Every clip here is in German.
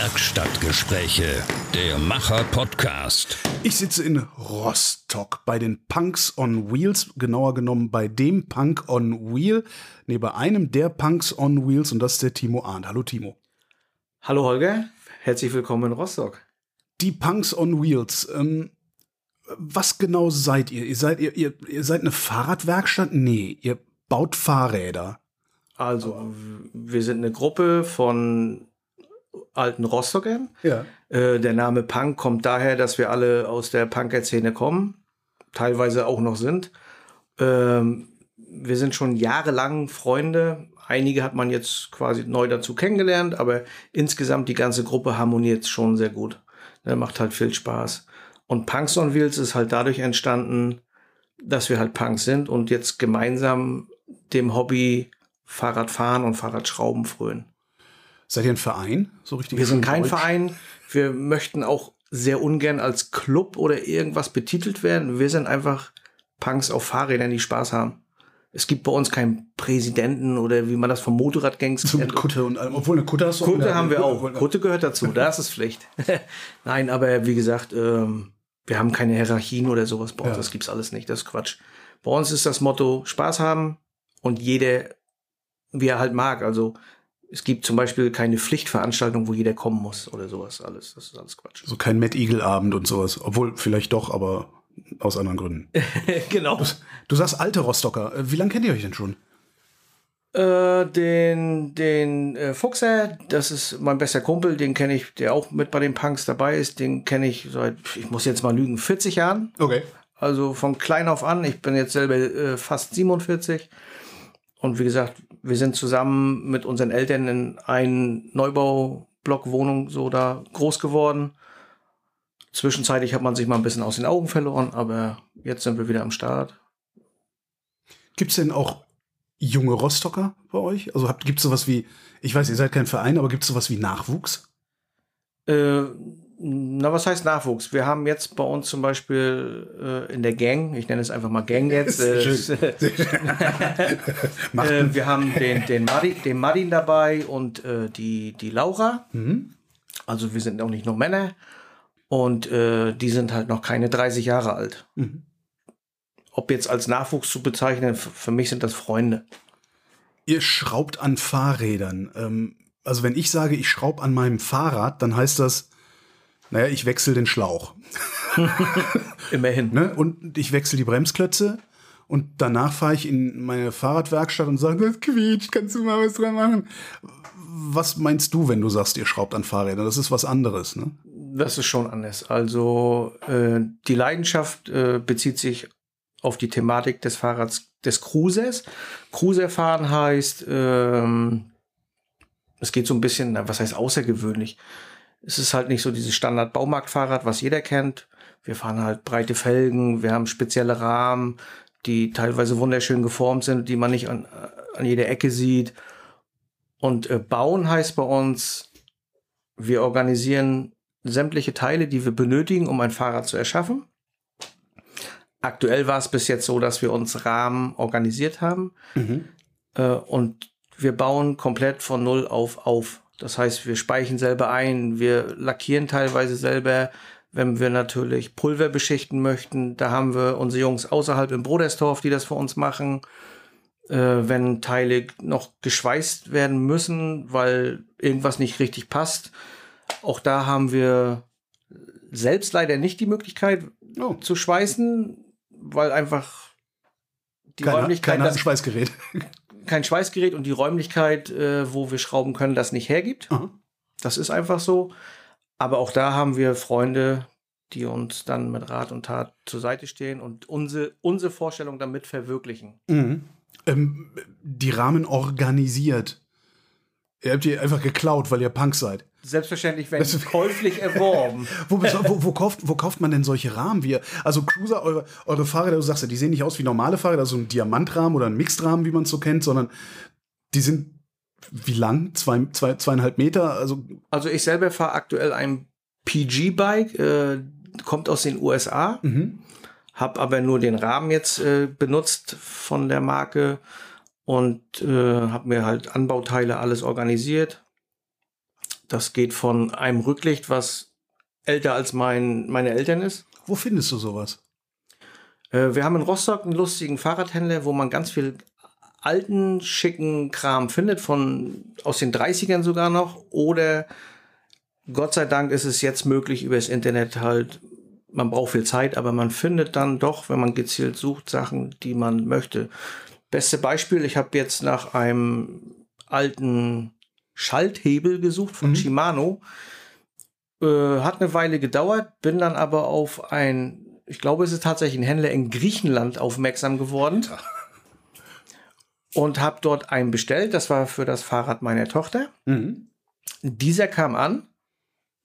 Werkstattgespräche, der Macher-Podcast. Ich sitze in Rostock bei den Punks on Wheels, genauer genommen bei dem Punk on Wheel, nee, bei einem der Punks on Wheels und das ist der Timo Arndt. Hallo Timo. Hallo Holger, herzlich willkommen in Rostock. Die Punks on Wheels, ähm, was genau seid ihr? Ihr seid, ihr, ihr, ihr seid eine Fahrradwerkstatt? Nee, ihr baut Fahrräder. Also, wir sind eine Gruppe von alten Rostockern. Ja. Äh, der Name Punk kommt daher, dass wir alle aus der Punker-Szene kommen, teilweise auch noch sind. Ähm, wir sind schon jahrelang Freunde. Einige hat man jetzt quasi neu dazu kennengelernt, aber insgesamt die ganze Gruppe harmoniert schon sehr gut. Der macht halt viel Spaß. Und Punks on Wheels ist halt dadurch entstanden, dass wir halt Punks sind und jetzt gemeinsam dem Hobby Fahrradfahren und Fahrradschrauben frönen. Seid ihr ein Verein? So richtig Wir sind kein deutsch? Verein. Wir möchten auch sehr ungern als Club oder irgendwas betitelt werden. Wir sind einfach Punks auf Fahrrädern, die Spaß haben. Es gibt bei uns keinen Präsidenten oder wie man das vom Motorradgangs So kennt. Kutte und allem. Obwohl eine Kutte hast du auch Kutte wieder- haben wir auch. Kutte- Kutte gehört dazu, das ist Pflicht. Nein, aber wie gesagt, ähm, wir haben keine Hierarchien oder sowas bei uns. Ja. Das gibt's alles nicht. Das ist Quatsch. Bei uns ist das Motto Spaß haben und jeder, wie er halt mag. Also es gibt zum Beispiel keine Pflichtveranstaltung, wo jeder kommen muss oder sowas. Alles, das ist alles Quatsch. So kein Mad Eagle Abend und sowas. Obwohl vielleicht doch, aber aus anderen Gründen. genau. Du sagst alte Rostocker. Äh, Wie lange kennt ihr euch denn schon? Äh, den den äh, Fuchser, das ist mein bester Kumpel, den kenne ich, der auch mit bei den Punks dabei ist. Den kenne ich seit, ich muss jetzt mal lügen, 40 Jahren. Okay. Also von klein auf an. Ich bin jetzt selber äh, fast 47. Und wie gesagt, wir sind zusammen mit unseren Eltern in einen Neubaublock-Wohnung so da groß geworden. Zwischenzeitlich hat man sich mal ein bisschen aus den Augen verloren, aber jetzt sind wir wieder am Start. Gibt's denn auch junge Rostocker bei euch? Also habt, gibt's sowas wie, ich weiß, ihr seid kein Verein, aber gibt's sowas wie Nachwuchs? Äh, na, was heißt Nachwuchs? Wir haben jetzt bei uns zum Beispiel äh, in der Gang, ich nenne es einfach mal Gang jetzt, äh, äh, wir haben den, den, Martin, den Martin dabei und äh, die, die Laura. Mhm. Also wir sind auch nicht nur Männer. Und äh, die sind halt noch keine 30 Jahre alt. Mhm. Ob jetzt als Nachwuchs zu bezeichnen, für mich sind das Freunde. Ihr schraubt an Fahrrädern. Ähm, also wenn ich sage, ich schraube an meinem Fahrrad, dann heißt das, naja, ich wechsle den Schlauch. Immerhin. Ne? Und ich wechsle die Bremsklötze. Und danach fahre ich in meine Fahrradwerkstatt und sage, das quietscht, kannst du mal was dran machen? Was meinst du, wenn du sagst, ihr schraubt an Fahrrädern? Das ist was anderes, ne? Das ist schon anders. Also äh, die Leidenschaft äh, bezieht sich auf die Thematik des Fahrrads des Cruisers. Cruiserfahren heißt, ähm, es geht so ein bisschen, was heißt außergewöhnlich? Es ist halt nicht so dieses Standard-Baumarktfahrrad, was jeder kennt. Wir fahren halt breite Felgen, wir haben spezielle Rahmen, die teilweise wunderschön geformt sind, die man nicht an, an jeder Ecke sieht. Und äh, bauen heißt bei uns, wir organisieren sämtliche Teile, die wir benötigen, um ein Fahrrad zu erschaffen. Aktuell war es bis jetzt so, dass wir uns Rahmen organisiert haben äh, und wir bauen komplett von Null auf auf. Das heißt, wir speichen selber ein, wir lackieren teilweise selber, wenn wir natürlich Pulver beschichten möchten. Da haben wir unsere Jungs außerhalb im Brodersdorf, die das für uns machen. Äh, wenn Teile noch geschweißt werden müssen, weil irgendwas nicht richtig passt, auch da haben wir selbst leider nicht die Möglichkeit Oh. zu schweißen, weil einfach die Keiner, Räumlichkeit, keiner das, Schweißgerät. kein Schweißgerät und die Räumlichkeit, äh, wo wir schrauben können, das nicht hergibt. Aha. Das ist einfach so. Aber auch da haben wir Freunde, die uns dann mit Rat und Tat zur Seite stehen und unsere, unsere Vorstellung damit verwirklichen. Mhm. Ähm, die Rahmen organisiert. Ihr habt die einfach geklaut, weil ihr Punk seid. Selbstverständlich werden sie käuflich erworben. Wo, wo, wo, kauft, wo kauft man denn solche Rahmen? Wie, also Cruiser, eure, eure Fahrräder, du sagst ja, die sehen nicht aus wie normale Fahrräder, also ein Diamantrahmen oder ein Mixedrahmen, wie man es so kennt, sondern die sind wie lang? Zwei, zwei, zweieinhalb Meter? Also, Also ich selber fahre aktuell ein PG-Bike, äh, kommt aus den USA, mhm. habe aber nur den Rahmen jetzt äh, benutzt von der Marke und äh, habe mir halt Anbauteile alles organisiert. Das geht von einem Rücklicht, was älter als mein, meine Eltern ist. Wo findest du sowas? Äh, wir haben in Rostock einen lustigen Fahrradhändler, wo man ganz viel alten, schicken Kram findet, von aus den 30ern sogar noch. Oder Gott sei Dank ist es jetzt möglich, über das Internet halt, man braucht viel Zeit, aber man findet dann doch, wenn man gezielt sucht, Sachen, die man möchte. Beste Beispiel, ich habe jetzt nach einem alten Schalthebel gesucht von Mhm. Shimano. Äh, hat eine Weile gedauert, bin dann aber auf ein, ich glaube, es ist tatsächlich ein Händler in Griechenland aufmerksam geworden. Und habe dort einen bestellt. Das war für das Fahrrad meiner Tochter. Mhm. Dieser kam an.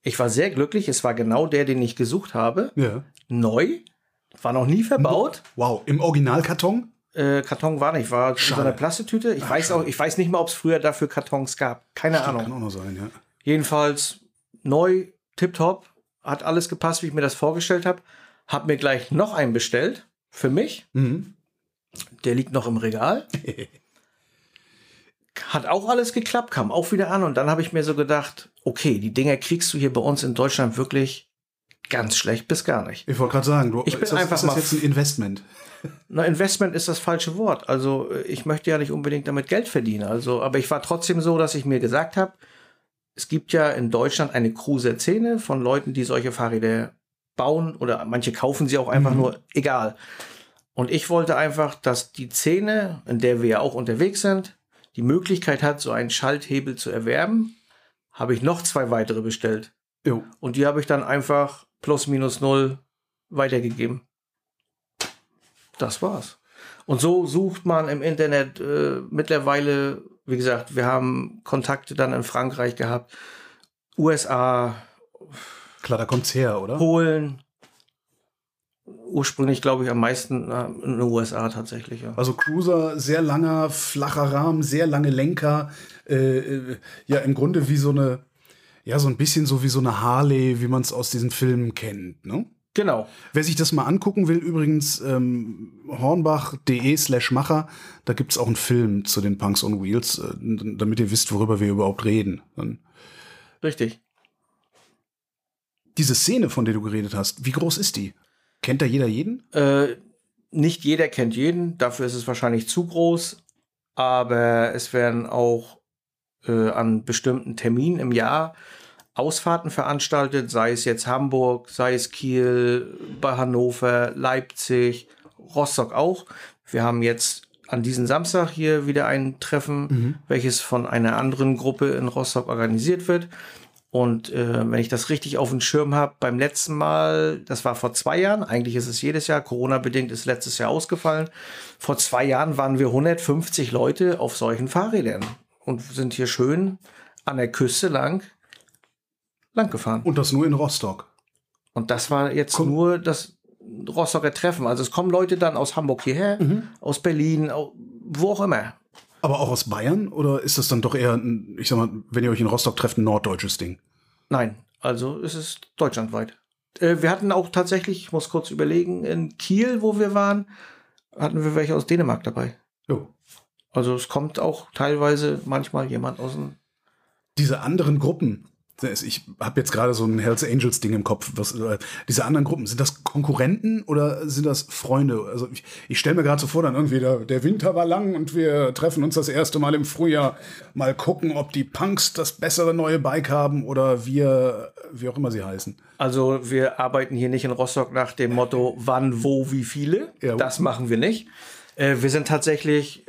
Ich war sehr glücklich. Es war genau der, den ich gesucht habe. Ja. Neu. War noch nie verbaut. Wow, im Originalkarton? Äh, Karton war nicht, war in so Schade. einer Plastetüte. Ich weiß auch, ich weiß nicht mal, ob es früher dafür Kartons gab. Keine Kann Ahnung. auch noch sein, ja. Jedenfalls neu, tipptopp, hat alles gepasst, wie ich mir das vorgestellt habe. Hab mir gleich noch einen bestellt für mich. Mhm. Der liegt noch im Regal. Hat auch alles geklappt, kam auch wieder an und dann habe ich mir so gedacht, okay, die Dinger kriegst du hier bei uns in Deutschland wirklich ganz schlecht bis gar nicht. Ich wollte gerade sagen, du, Ich bin das, einfach ist das mal jetzt ein Investment. Na, Investment ist das falsche Wort. Also äh, ich möchte ja nicht unbedingt damit Geld verdienen. Also, aber ich war trotzdem so, dass ich mir gesagt habe, es gibt ja in Deutschland eine Cruiser-Szene von Leuten, die solche Fahrräder bauen oder manche kaufen sie auch einfach Mhm. nur, egal. Und ich wollte einfach, dass die Szene, in der wir ja auch unterwegs sind, die Möglichkeit hat, so einen Schalthebel zu erwerben. Habe ich noch zwei weitere bestellt. Jo. Und die habe ich dann einfach plus minus null weitergegeben. Das war's. Und so sucht man im Internet äh, mittlerweile, wie gesagt, wir haben Kontakte dann in Frankreich gehabt, USA, Klar, da kommt's her, oder? Polen. Ursprünglich glaube ich am meisten äh, in den USA tatsächlich. Ja. Also Cruiser, sehr langer, flacher Rahmen, sehr lange Lenker. Äh, äh, ja, im Grunde wie so eine, ja, so ein bisschen so wie so eine Harley, wie man es aus diesen Filmen kennt, ne? Genau. Wer sich das mal angucken will, übrigens ähm, hornbach.de slash Macher, da gibt's auch einen Film zu den Punks on Wheels, äh, damit ihr wisst, worüber wir überhaupt reden. Dann Richtig. diese Szene, von der du geredet hast, wie groß ist die? Kennt da jeder jeden? Äh, nicht jeder kennt jeden, dafür ist es wahrscheinlich zu groß, aber es werden auch äh, an bestimmten Terminen im Jahr Ausfahrten veranstaltet, sei es jetzt Hamburg, sei es Kiel, bei Hannover, Leipzig, Rostock auch. Wir haben jetzt an diesem Samstag hier wieder ein Treffen, welches von einer anderen Gruppe in Rostock organisiert wird. Und äh, wenn ich das richtig auf dem Schirm habe, beim letzten Mal, das war vor zwei Jahren, eigentlich ist es jedes Jahr, Corona-bedingt ist letztes Jahr ausgefallen. Vor zwei Jahren waren wir 150 Leute auf solchen Fahrrädern und sind hier schön an der Küste lang, lang gefahren. Und das nur in Rostock. Und das war jetzt Komm. nur das Rostocker Treffen. Also es kommen Leute dann aus Hamburg hierher, aus Berlin, wo auch immer. Aber auch aus Bayern? Oder ist das dann doch eher, ein, ich sag mal, wenn ihr euch in Rostock trefft, ein norddeutsches Ding? Nein, also es ist deutschlandweit. Äh, wir hatten auch tatsächlich, ich muss kurz überlegen, in Kiel, wo wir waren, hatten wir welche aus Dänemark dabei. Jo. Also es kommt auch teilweise manchmal jemand aus dem. Diese anderen Gruppen, ich habe jetzt gerade so ein Hells Angels Ding im Kopf. Was, äh, diese anderen Gruppen, sind das Konkurrenten oder sind das Freunde? Also ich, ich stelle mir gerade so vor, dann irgendwie der, der Winter war lang und wir treffen uns das erste Mal im Frühjahr. Mal gucken, ob die Punks das bessere neue Bike haben oder wir, wie auch immer sie heißen. Also wir arbeiten hier nicht in Rostock nach dem Motto, wann, wo, wie viele. Ja. Das machen wir nicht. Äh, wir sind tatsächlich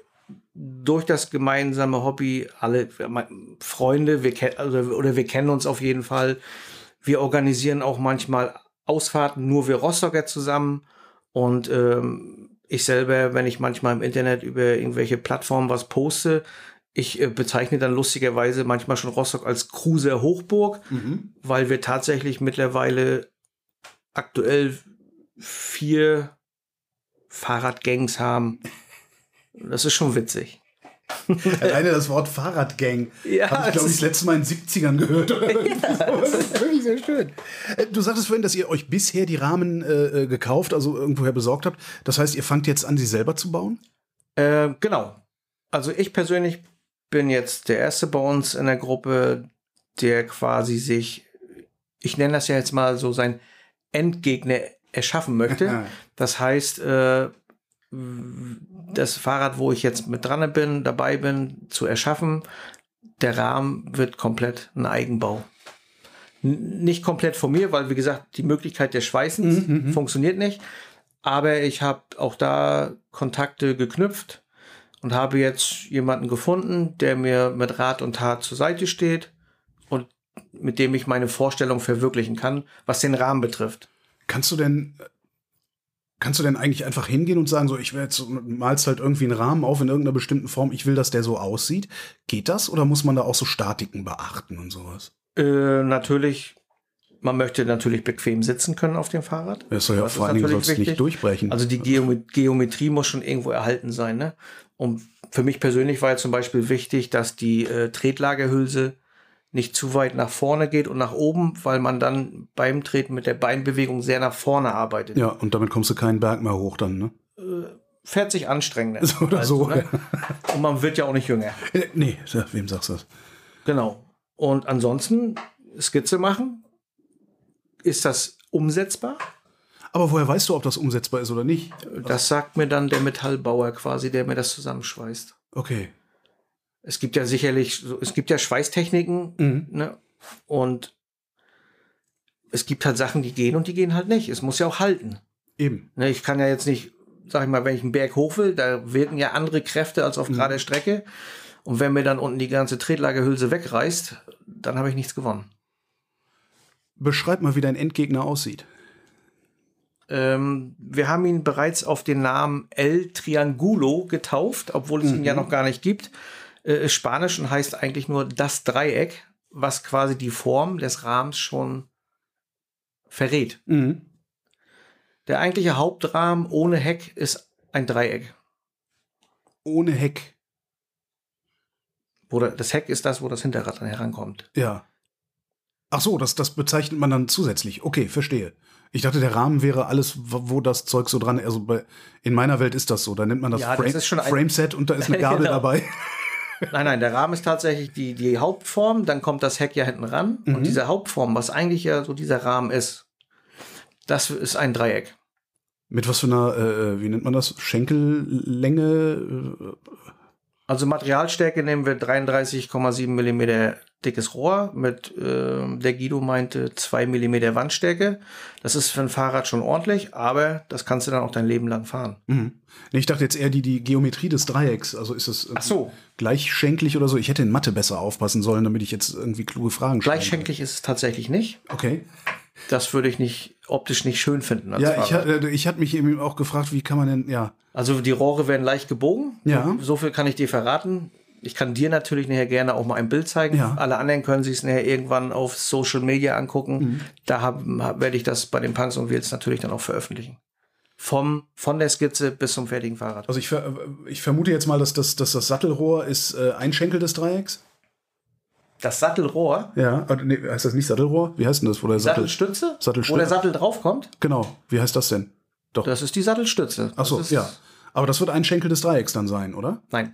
durch das gemeinsame Hobby alle Freunde, wir kennen also, oder wir kennen uns auf jeden Fall. Wir organisieren auch manchmal Ausfahrten, nur wir Rostocker zusammen. Und ähm, ich selber, wenn ich manchmal im Internet über irgendwelche Plattformen was poste, ich äh, bezeichne dann lustigerweise manchmal schon Rostock als Cruiser Hochburg, weil wir tatsächlich mittlerweile aktuell vier Fahrradgangs haben. Das ist schon witzig. Alleine das Wort Fahrradgang Ja, habe ich, glaube das ich, das letzte Mal in den 70ern gehört. Sowas. das ist wirklich sehr schön. Äh, Du sagtest vorhin, dass ihr euch bisher die Rahmen äh, äh, gekauft, also irgendwoher besorgt habt. Das heißt, ihr fangt jetzt an, sie selber zu bauen? Äh, genau. Also ich persönlich bin jetzt der Erste bei uns in der Gruppe, der quasi sich, ich nenne das ja jetzt mal so sein Endgegner erschaffen möchte. Das heißt, äh, das Fahrrad, wo ich jetzt mit dran bin, dabei bin, zu erschaffen, der Rahmen wird komplett ein Eigenbau. N nicht komplett von mir, weil wie gesagt, die Möglichkeit des Schweißens Mhm, mhm. funktioniert nicht. Aber ich habe auch da Kontakte geknüpft und habe jetzt jemanden gefunden, der mir mit Rat und Tat zur Seite steht und mit dem ich meine Vorstellung verwirklichen kann, was den Rahmen betrifft. Kannst du denn, kannst du denn eigentlich einfach hingehen und sagen, so, ich will jetzt, malst halt irgendwie einen Rahmen auf in irgendeiner bestimmten Form, ich will, dass der so aussieht? Geht das oder muss man da auch so Statiken beachten und sowas? Äh, natürlich, man möchte natürlich bequem sitzen können auf dem Fahrrad. Das soll ja vor allen Dingen soll's nicht durchbrechen. Also die Geome Geometrie muss schon irgendwo erhalten sein. Ne? Und für mich persönlich war jetzt zum Beispiel wichtig, dass die äh, Tretlagerhülse nicht zu weit nach vorne geht und nach oben, weil man dann beim Treten mit der Beinbewegung sehr nach vorne arbeitet. ja, und damit kommst du keinen Berg mehr hoch dann, ne? Fährt sich anstrengender. So oder Also, so. ne? Und man wird ja auch nicht jünger. Äh, nee, wem sagst du das? Genau. Und ansonsten Skizze machen. Ist das umsetzbar? Aber woher weißt du, ob das umsetzbar ist oder nicht? Das sagt mir dann der Metallbauer quasi, der mir das zusammenschweißt. Okay. Es gibt ja sicherlich, es gibt ja Schweißtechniken, Mhm. ne? Und es gibt halt Sachen, die gehen und die gehen halt nicht. Es muss ja auch halten. Eben. Ne? Ich kann ja jetzt nicht, sag ich mal, wenn ich einen Berg hoch will, da wirken ja andere Kräfte als auf gerader Strecke. Und wenn mir dann unten die ganze Tretlagerhülse wegreißt, dann habe ich nichts gewonnen. Beschreib mal, wie dein Endgegner aussieht. Ähm, wir haben ihn bereits auf den Namen El Triangulo getauft, obwohl es ihn ja noch gar nicht gibt. Äh, ist Spanisch und heißt eigentlich nur das Dreieck, was quasi die Form des Rahmens schon verrät. Mhm. Der eigentliche Hauptrahmen ohne Heck ist ein Dreieck. Ohne Heck. Wo das Heck ist das, wo das Hinterrad dann herankommt. Ja. Ach so, das, das bezeichnet man dann zusätzlich. Okay, verstehe. Ich dachte, der Rahmen wäre alles, wo das Zeug so dran. Also bei, in meiner Welt ist das so. Da nennt man das, Ja, das Frame, ist schon ein- Frameset und da ist eine Gabel Genau. dabei. Nein, nein, der Rahmen ist tatsächlich die, die Hauptform, dann kommt das Heck ja hinten ran. Mhm. Und diese Hauptform, was eigentlich ja so dieser Rahmen ist, das ist ein Dreieck. Mit was für einer, äh, wie nennt man das? Schenkellänge? Äh, Also Materialstärke nehmen wir 33,7 Millimeter dickes Rohr mit, ähm, der Guido meinte, 2 Millimeter Wandstärke. Das ist für ein Fahrrad schon ordentlich, aber das kannst du dann auch dein Leben lang fahren. Mhm. Ich dachte jetzt eher die, die Geometrie des Dreiecks. Also ist es äh, so. gleichschenklich oder so? Ich hätte in Mathe besser aufpassen sollen, damit ich jetzt irgendwie kluge Fragen stelle. Gleichschenklich ist es tatsächlich nicht. Okay. Das würde ich nicht optisch nicht schön finden. Ja, ich, Fahrrad. ha- äh, ich hatte mich eben auch gefragt, wie kann man denn, ja. Also die Rohre werden leicht gebogen. Ja. So viel kann ich dir verraten. Ich kann dir natürlich nachher gerne auch mal ein Bild zeigen. Ja. Alle anderen können sich es nachher irgendwann auf Social Media angucken. Mhm. Da hab, hab, werde ich das bei den Punks und Wheels natürlich dann auch veröffentlichen. Vom, von der Skizze bis zum fertigen Fahrrad. Also ich, ver ich vermute jetzt mal, dass das, dass das Sattelrohr ist äh, ein Schenkel des Dreiecks. Das Sattelrohr, Ja, äh, nee, heißt das nicht Sattelrohr? Wie heißt denn das, wo der Sattel? Sattelstütze, Sattelstütze. wo der Sattel draufkommt, Genau, wie heißt das denn? Doch. das ist die Sattelstütze. Ach so, Das ist, ja. Aber das wird ein Schenkel des Dreiecks dann sein, oder? Nein.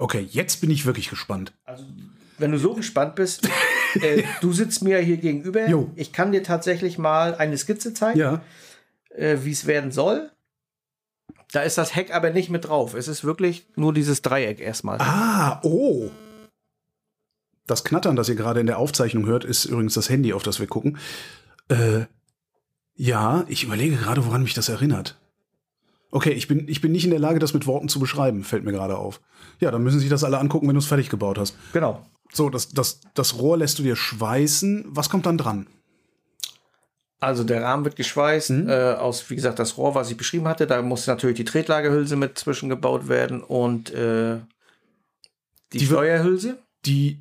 Okay, jetzt bin ich wirklich gespannt. Also, wenn du so gespannt bist, äh, du sitzt mir hier gegenüber. Jo. Ich kann dir tatsächlich mal eine Skizze zeigen. Ja. äh, wie es werden soll. Da ist das Heck aber nicht mit drauf. Es ist wirklich nur dieses Dreieck erstmal. Ah, oh. Das Knattern, das ihr gerade in der Aufzeichnung hört, ist übrigens das Handy, auf das wir gucken. Äh, ja, ich überlege gerade, woran mich das erinnert. Okay, ich bin, ich bin nicht in der Lage, das mit Worten zu beschreiben, fällt mir gerade auf. Ja, dann müssen sich das alle angucken, wenn du es fertig gebaut hast. Genau. So, das, das, das Rohr lässt du dir schweißen. Was kommt dann dran? Also der Rahmen wird geschweißt Mhm. äh, aus, wie gesagt, das Rohr, was ich beschrieben hatte. Da muss natürlich die Tretlagerhülse mit zwischengebaut werden und äh, die, Die Steuerhülse. Die,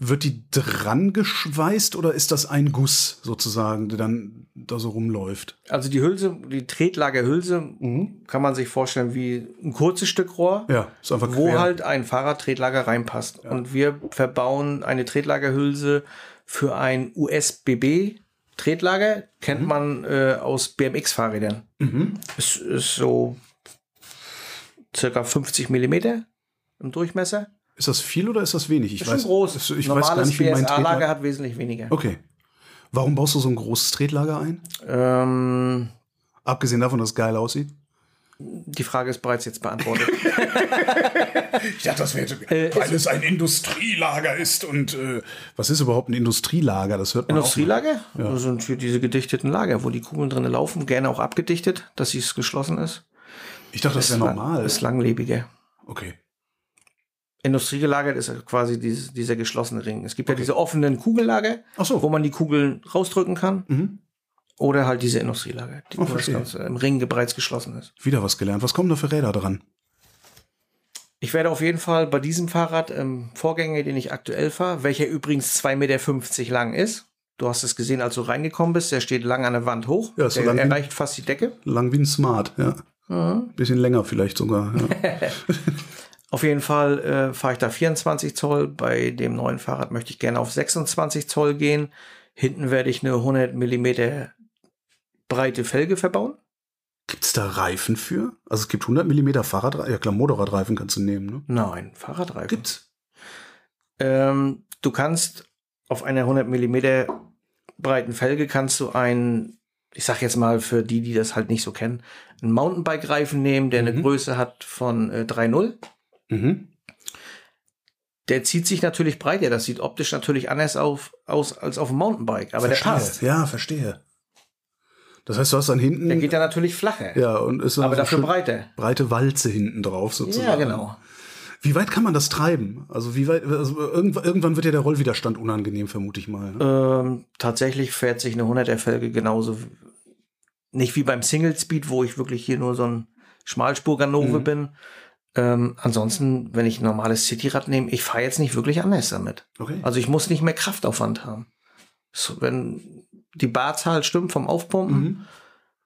wird die dran geschweißt oder ist das ein Guss sozusagen, der dann da so rumläuft? Also die Hülse, die Tretlagerhülse Mhm. kann man sich vorstellen wie ein kurzes Stück Rohr. Ja, ist einfach wo quer. halt ein Fahrradtretlager reinpasst. Und wir verbauen eine Tretlagerhülse für ein USB-B-Tretlager. Kennt man äh, aus BMX-Fahrrädern. Mhm. Es ist so circa 50 Millimeter im Durchmesser. Ist das viel oder ist das wenig? Ich Ist schon groß. Ich weiß Normales gar nicht, wie mein BSA-Lager Tretlager. hat wesentlich weniger. Okay. Warum baust du so ein großes Tretlager ein? Ähm, Abgesehen davon, dass es geil aussieht. die Frage ist bereits jetzt beantwortet. Ich dachte, das wäre Äh, weil es ein Industrielager ist und äh, was ist überhaupt ein Industrielager? Das hört man Industrielager? Das sind für diese gedichteten Lager, wo die Kugeln drinnen laufen, gerne auch abgedichtet, dass es geschlossen ist. Auch. Ich dachte, das wäre lang- normal. Ist langlebige. Okay. Industriegelagert ist quasi dieses, dieser geschlossene Ring. Es gibt ja diese offenen Kugellager, so. wo man die Kugeln rausdrücken kann. Mhm. Oder halt diese Industrielager, die, Oh, wo das. Ganze im Ring bereits geschlossen ist. Wieder was gelernt. Was kommen da für Räder dran? Ich werde auf jeden Fall bei diesem Fahrrad, ähm, Vorgänger, den ich aktuell fahre, welcher übrigens 2,50 Meter lang ist. Du hast es gesehen, als du reingekommen bist. Der steht lang an der Wand hoch. Ja, so der lang wie- erreicht fast die Decke. Lang wie ein Smart, ja. Mhm. Bisschen länger vielleicht sogar. Ja. Auf jeden Fall äh, fahre ich da 24 Zoll. Bei dem neuen Fahrrad möchte ich gerne auf 26 Zoll gehen. Hinten werde ich eine 100 Millimeter breite Felge verbauen. Gibt es da Reifen für? Also es gibt 100 mm Fahrradreifen. Ja klar, Motorradreifen kannst du nehmen, ne? Nein, Fahrradreifen. Gibt's. Ähm, du kannst auf einer 100 Millimeter breiten Felge kannst du einen, ich sag jetzt mal für die, die das halt nicht so kennen, einen Mountainbike-Reifen nehmen, der eine Mhm. Größe hat von äh, 3,0. Mhm. Der zieht sich natürlich breiter. Das sieht optisch natürlich anders auf, aus als auf dem Mountainbike, aber verstehe. der passt. Ja, verstehe. Das heißt, du hast dann hinten. Der geht ja natürlich flacher, ja, und ist dann aber so dafür breiter. breite Walze hinten drauf sozusagen. Ja, genau. Wie weit kann man das treiben? Also wie weit, also irgendwann, wird ja der Rollwiderstand unangenehm, vermute ich mal. Ne? Ähm, tatsächlich fährt sich eine 100er Felge genauso, nicht wie beim Single Speed, wo ich wirklich hier nur so ein Schmalspurganove Mhm. bin. Ähm, ansonsten, wenn ich ein normales Cityrad nehme, ich fahre jetzt nicht wirklich anders damit. Okay. Also ich muss nicht mehr Kraftaufwand haben. So, wenn die Barzahl stimmt vom Aufpumpen, Mhm.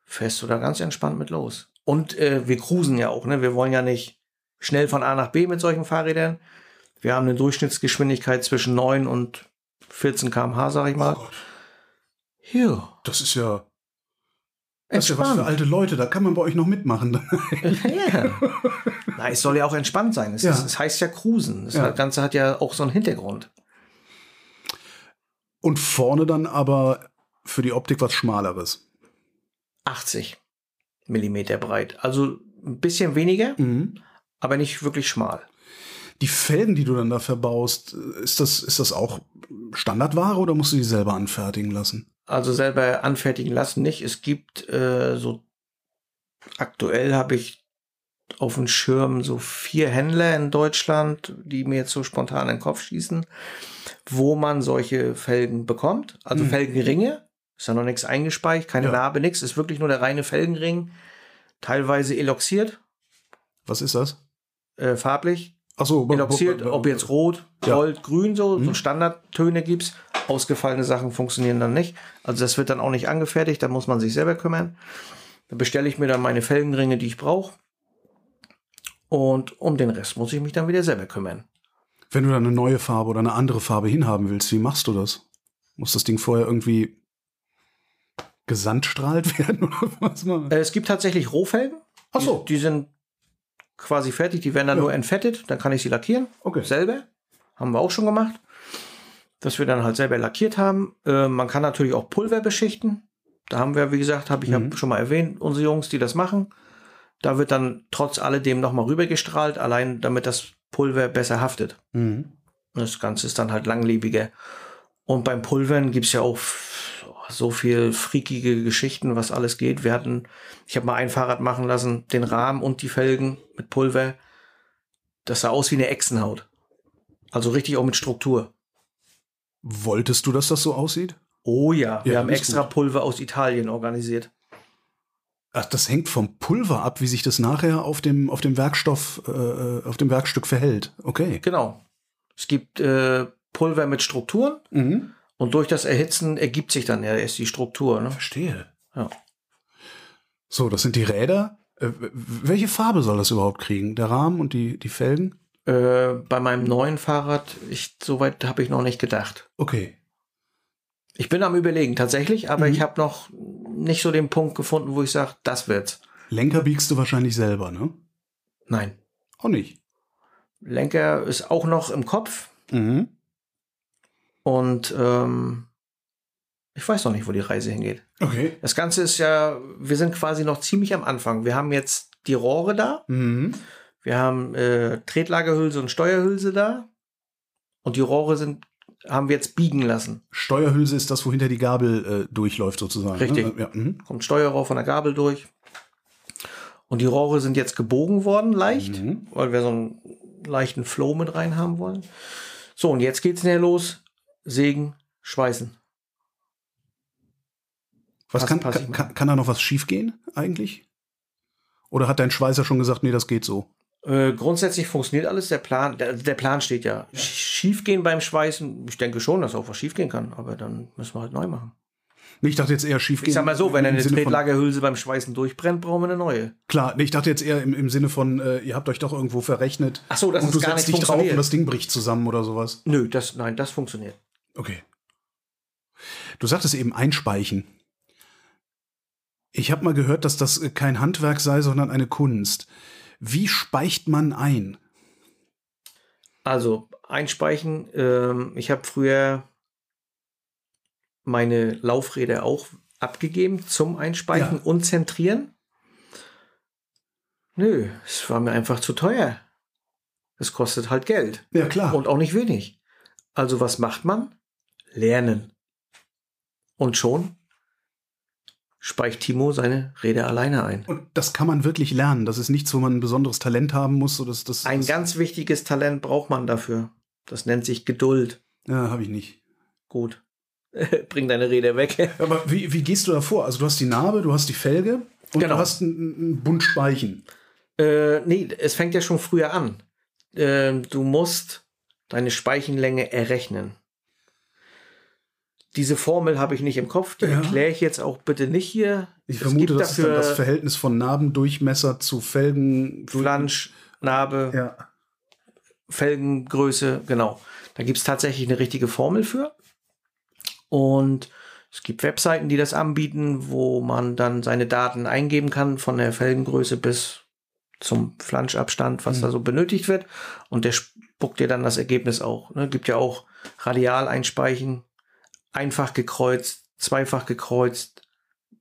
fährst du da ganz entspannt mit los. Und äh, wir cruisen ja auch, ne? Wir wollen ja nicht schnell von A nach B mit solchen Fahrrädern. Wir haben eine Durchschnittsgeschwindigkeit zwischen 9 und 14 km/h, sag ich mal. Oh Gott, Ja, das ist ja, das ist ja was für alte Leute. Da kann man bei euch noch mitmachen. ja. Na, es soll ja auch entspannt sein. Es, Ja. ist, es heißt ja cruisen. Das Ja. Ganze hat ja auch so einen Hintergrund. Und vorne dann aber für die Optik was Schmaleres. 80 Millimeter breit. Also ein bisschen weniger, Mhm. aber nicht wirklich schmal. Die Felgen, die du dann da verbaust, ist das, ist das auch Standardware oder musst du die selber anfertigen lassen? Also selber anfertigen lassen nicht. Es gibt äh, so aktuell habe ich auf dem Schirm so vier Händler in Deutschland, die mir jetzt so spontan in den Kopf schießen, wo man solche Felgen bekommt. Also Mhm. Felgenringe. Ist ja noch nichts eingespeicht, keine Ja. Narbe, nichts. Ist wirklich nur der reine Felgenring. Teilweise eloxiert, Was ist das? äh, farblich. Ach so, Eloxiert, ob jetzt rot, Ja. gold, grün, so, Mhm. so Standardtöne gibt's. Ausgefallene Sachen funktionieren dann nicht. Also das wird dann auch nicht angefertigt, da muss man sich selber kümmern. Da bestelle ich mir dann meine Felgenringe, die ich brauche. Und um den Rest muss ich mich dann wieder selber kümmern. Wenn du dann eine neue Farbe oder eine andere Farbe hinhaben willst, wie machst du das? Muss das Ding vorher irgendwie gesandstrahlt werden oder was man? Äh, Es gibt tatsächlich Rohfelgen. Ach so. Die, die sind quasi fertig, die werden dann Ja. nur entfettet, dann kann ich sie lackieren. Okay. selber. Haben wir auch schon gemacht. Dass wir dann halt selber lackiert haben. Äh, man kann natürlich auch Pulver beschichten. Da haben wir, wie gesagt, habe ich Mhm. hab schon mal erwähnt, unsere Jungs, die das machen. Da wird dann trotz alledem nochmal rübergestrahlt, allein damit das Pulver besser haftet. Mhm. Das Ganze ist dann halt langlebiger. Und beim Pulvern gibt's ja auch so viel freakige Geschichten, was alles geht. Wir hatten, ich habe mal ein Fahrrad machen lassen, den Rahmen und die Felgen mit Pulver. Das sah aus wie eine Echsenhaut. Also richtig auch mit Struktur. Wolltest du, dass das so aussieht? Oh ja, wir Ja, haben extra gut. Pulver aus Italien organisiert. Ach, das hängt vom Pulver ab, wie sich das nachher auf dem, auf dem Werkstoff, äh, auf dem Werkstück verhält. Okay. Genau. Es gibt äh, Pulver mit Strukturen Mhm. Und durch das Erhitzen ergibt sich dann ja erst die Struktur. Ne? Verstehe. Ja. So, das sind die Räder. Äh, welche Farbe soll das überhaupt kriegen? Der Rahmen und die, die Felgen? Äh, bei meinem neuen Fahrrad, ich, soweit habe ich noch nicht gedacht. Okay. Ich bin am überlegen tatsächlich, aber Mhm. ich habe noch nicht so den Punkt gefunden, wo ich sage, das wird's. Lenker biegst du wahrscheinlich selber, ne? Nein. Auch nicht. Lenker ist auch noch im Kopf. Mhm. Und ähm, ich weiß noch nicht, wo die Reise hingeht. Okay. Das Ganze ist ja, wir sind quasi noch ziemlich am Anfang. Wir haben jetzt die Rohre da. Mhm. Wir haben äh, Tretlagerhülse und Steuerhülse da. Und die Rohre sind, haben wir jetzt biegen lassen. Steuerhülse ist das, wo hinter die Gabel äh, durchläuft, sozusagen. Richtig. Ne? Ja. Mhm. Kommt Steuerrohr von der Gabel durch. Und die Rohre sind jetzt gebogen worden, leicht, Mhm. weil wir so einen leichten Flow mit rein haben wollen. So, und jetzt geht's näher los. Sägen, schweißen. Was kann, kann, kann, kann da noch was schiefgehen eigentlich? Oder hat dein Schweißer schon gesagt, nee, das geht so? Äh, grundsätzlich funktioniert alles. Der Plan, der, der Plan steht ja. Sch- Schiefgehen beim Schweißen, ich denke schon, dass auch was schiefgehen kann, aber dann müssen wir halt neu machen. Nee, ich dachte jetzt eher schief Ich sag mal so, wenn eine Sinne Tretlagerhülse beim Schweißen durchbrennt, brauchen wir eine neue. Klar, nee, ich dachte jetzt eher im, im Sinne von, äh, ihr habt euch doch irgendwo verrechnet. Ach so, dass und es du gar setzt nicht dich drauf und das Ding bricht zusammen oder sowas. Nö, das, nein, das funktioniert. Okay. Du sagtest eben einspeichen. Ich habe mal gehört, dass das kein Handwerk sei, sondern eine Kunst. Wie speicht man ein? Also, einspeichen. Ähm, ich habe früher meine Laufräder auch abgegeben zum Einspeichen Ja. und Zentrieren. Nö, es war mir einfach zu teuer. Es kostet halt Geld. Ja, klar. Und auch nicht wenig. Also was macht man? Lernen. Und schon speicht Timo seine Rede alleine ein. Und das kann man wirklich lernen. Das ist nichts, wo man ein besonderes Talent haben muss. So das, das, Ein ganz wichtiges Talent braucht man dafür. Das nennt sich Geduld. Ja, habe ich nicht. Gut. Bring deine Rede weg. Aber wie, wie gehst du da vor? Also du hast die Narbe, du hast die Felge und Genau. du hast einen, einen Bund Speichen. äh, nee, es fängt ja schon früher an. Ähm, du musst deine Speichenlänge errechnen. Diese Formel habe ich nicht im Kopf, die Ja. erkläre ich jetzt auch bitte nicht hier. Ich Es vermute, das ist dann das Verhältnis von Narbendurchmesser zu Felgen. Flansch, Narbe, Ja. Felgengröße, genau. Da gibt es tatsächlich eine richtige Formel für. Und es gibt Webseiten, die das anbieten, wo man dann seine Daten eingeben kann, von der Felgengröße bis zum Flanschabstand, was Mhm. da so benötigt wird. Und der spuckt dir dann das Ergebnis auch. Ne? Gibt ja auch Radial einspeichen, einfach gekreuzt, zweifach gekreuzt,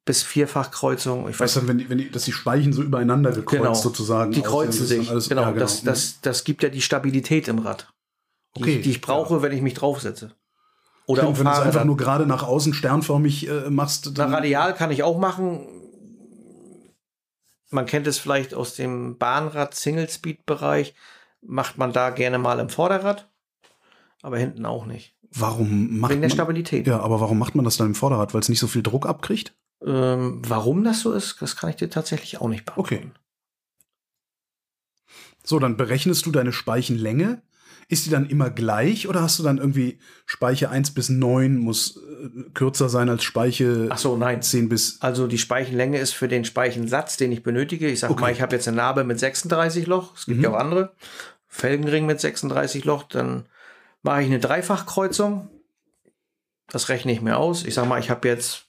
bis vierfach Kreuzung. Ich Weißt weiß du, wenn die, wenn die, dass die Speichen so übereinander gekreuzt Genau. sozusagen. die kreuzen dann sich. alles- genau, ja, Das, das, das gibt ja die Stabilität im Rad. Die, Okay, ich, die ich brauche, wenn ich mich draufsetze. Oder Stimmt, wenn du es einfach dann. nur gerade nach außen sternförmig äh, machst. Na, dann- Radial kann ich auch machen. Man kennt es vielleicht aus dem Bahnrad-Single-Speed-Bereich. Macht man da gerne mal im Vorderrad, aber hinten auch nicht. Warum macht Wegen der man, Stabilität. Ja, aber warum macht man das dann im Vorderrad? Weil es nicht so viel Druck abkriegt? Ähm, warum das so ist, das kann ich dir tatsächlich auch nicht beantworten. So, dann berechnest du deine Speichenlänge. Ist die dann immer gleich oder hast du dann irgendwie Speiche 1 bis 9 muss äh, kürzer sein als Speiche Ach so, nein. 10 bis. Also die Speichenlänge ist für den Speichensatz, den ich benötige. Ich sage Okay. mal, ich habe jetzt eine Narbe mit 36 Loch. Es gibt Mhm. ja auch andere. Felgenring mit 36 Loch. Dann mache ich eine Dreifachkreuzung. Das rechne ich mir aus. Ich sage mal, ich habe jetzt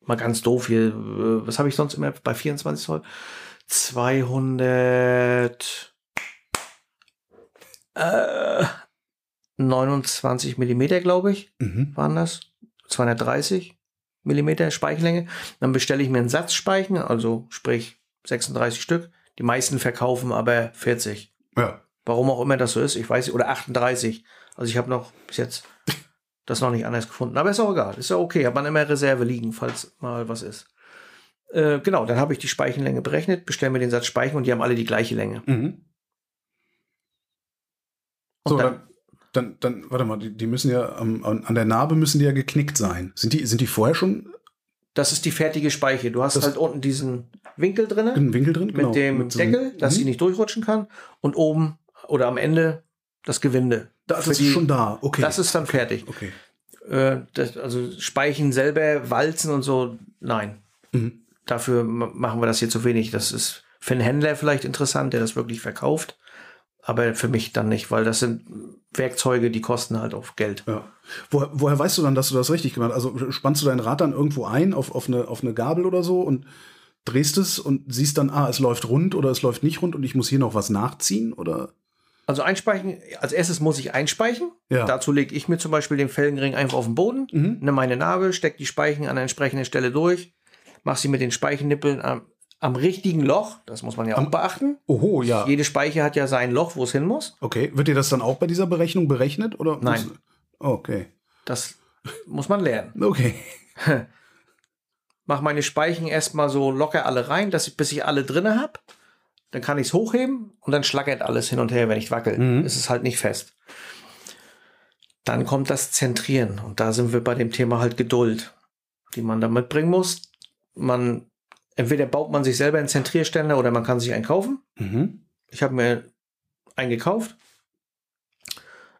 mal ganz doof hier. äh, Was habe ich sonst immer bei 24 Zoll? 200 äh, 29 Millimeter, glaube ich Mhm. waren das 230 Millimeter Speichenlänge. Dann bestelle ich mir einen Satzspeichen, also sprich 36 Stück. Die meisten verkaufen aber 40. Ja. Warum auch immer das so ist, ich weiß nicht, oder 38. Also ich habe noch bis jetzt das noch nicht anders gefunden. Aber ist auch egal, ist ja okay. Hat man immer Reserve liegen, falls mal was ist. Äh, genau, dann habe ich die Speichenlänge berechnet, bestelle mir den Satz Speichen und die haben alle die gleiche Länge. Mhm. So, dann- dann, dann, dann, warte mal, die, die müssen ja am- an, der Narbe müssen die ja geknickt sein. Sind die, sind die vorher schon Das ist die fertige Speiche. Du hast Das- halt unten diesen Winkel drin. im Winkel drin? Genau, mit dem so einem- Deckel, dass Mhm. sie nicht durchrutschen kann. Und oben oder am Ende das Gewinde. Das die- ist schon da. Okay. Das ist dann fertig. okay. Äh, das, also Speichen selber, Walzen und so, nein. Mhm. Dafür machen wir das hier zu wenig. Das ist für einen Händler vielleicht interessant, der das wirklich verkauft. Aber für mich dann nicht, weil das sind Werkzeuge, die kosten halt auch Geld. Ja. Woher, woher weißt du dann, dass du das richtig gemacht hast? Also spannst du dein Rad dann irgendwo ein auf, auf, eine, auf eine Gabel oder so und drehst es und siehst dann, ah, es läuft rund oder es läuft nicht rund und ich muss hier noch was nachziehen? Oder? Also einspeichen, als erstes muss ich einspeichen. Ja. Dazu lege ich mir zum Beispiel den Felgenring einfach auf den Boden, Mhm. nehme meine Narbe, stecke die Speichen an der entsprechenden Stelle durch, mache sie mit den Speichennippeln am, am richtigen Loch. Das muss man ja auch beachten. Oho, ja. Jede Speiche hat ja sein Loch, wo es hin muss. Okay. Wird dir das dann auch bei dieser Berechnung berechnet? Oder Nein. muss- Okay. Das muss man lernen. Okay. Mach meine Speichen erstmal so locker alle rein, dass ich, bis ich alle drinne habe. Dann kann ich es hochheben und dann schlackert alles hin und her, wenn ich wackel. Mhm. Es ist halt nicht fest. Dann kommt das Zentrieren und da sind wir bei dem Thema halt Geduld, die man da mitbringen muss. Man entweder baut man sich selber einen Zentrierständer oder man kann sich einen kaufen. Mhm. Ich habe mir einen gekauft,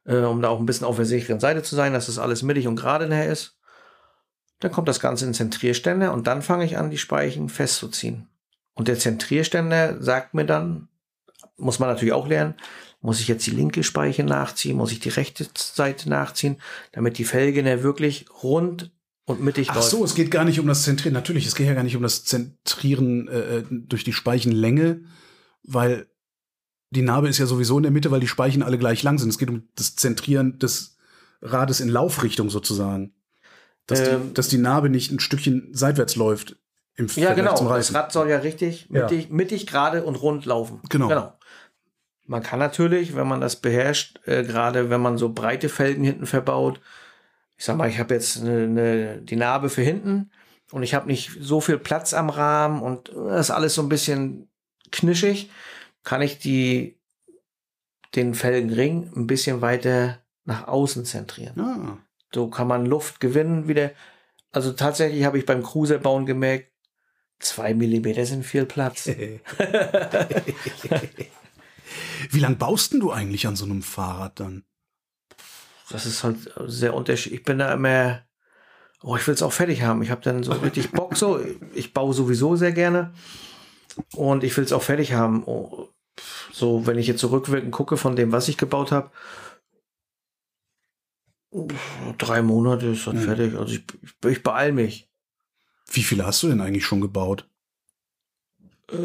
äh, um da auch ein bisschen auf der sicheren Seite zu sein, dass das alles mittig und gerade nachher ist. Dann kommt das Ganze in Zentrierständer und dann fange ich an, die Speichen festzuziehen. Und der Zentrierständer sagt mir dann, muss man natürlich auch lernen, muss ich jetzt die linke Speiche nachziehen, muss ich die rechte Seite nachziehen, damit die Felge nachher wirklich rund und mittig Ach läuft. so, es geht gar nicht um das Zentrieren. Natürlich, es geht ja gar nicht um das Zentrieren äh, durch die Speichenlänge, weil die Narbe ist ja sowieso in der Mitte, weil die Speichen alle gleich lang sind. Es geht um das Zentrieren des Rades in Laufrichtung sozusagen. Dass, Ähm, die, dass die Narbe nicht ein Stückchen seitwärts läuft im Ja, Vergleich genau. zum Das. Rad soll ja richtig Ja. mittig, mittig gerade und rund laufen. Genau. Man kann natürlich, wenn man das beherrscht, äh, gerade wenn man so breite Felgen hinten verbaut, ich sag mal, ich habe jetzt eine, eine, die Narbe für hinten und ich habe nicht so viel Platz am Rahmen und das ist alles so ein bisschen knischig, kann ich die, den Felgenring ein bisschen weiter nach außen zentrieren. Ah. So kann man Luft gewinnen wieder. Also tatsächlich habe ich beim Cruiserbauen gemerkt, zwei Millimeter sind viel Platz. Wie lang baust denn du eigentlich an so einem Fahrrad dann? Das ist halt sehr unterschiedlich. Ich bin da immer, oh, ich will es auch fertig haben. Ich habe dann so richtig Bock so. Ich baue sowieso sehr gerne. Und ich will es auch fertig haben. Oh, so, wenn ich jetzt zurückwirkend gucke von dem, was ich gebaut habe, drei Monate ist das Mhm. fertig. Also ich, ich, ich beeil mich. Wie viele hast du denn eigentlich schon gebaut?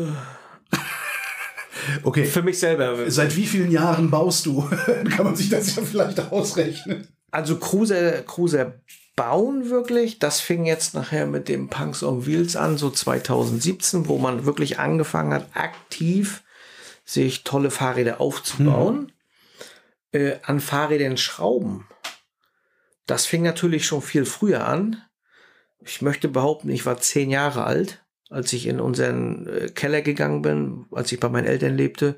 Okay. Für mich selber. Seit wie vielen Jahren baust du? Kann man sich das ja vielleicht ausrechnen. Also Cruiser, Cruiser bauen wirklich, das fing jetzt nachher mit dem Punks on Wheels an, so 2017, wo man wirklich angefangen hat, aktiv sich tolle Fahrräder aufzubauen. Äh, an Fahrrädern schrauben. Das fing natürlich schon viel früher an. Ich möchte behaupten, ich war zehn Jahre alt, als ich in unseren äh, Keller gegangen bin, als ich bei meinen Eltern lebte,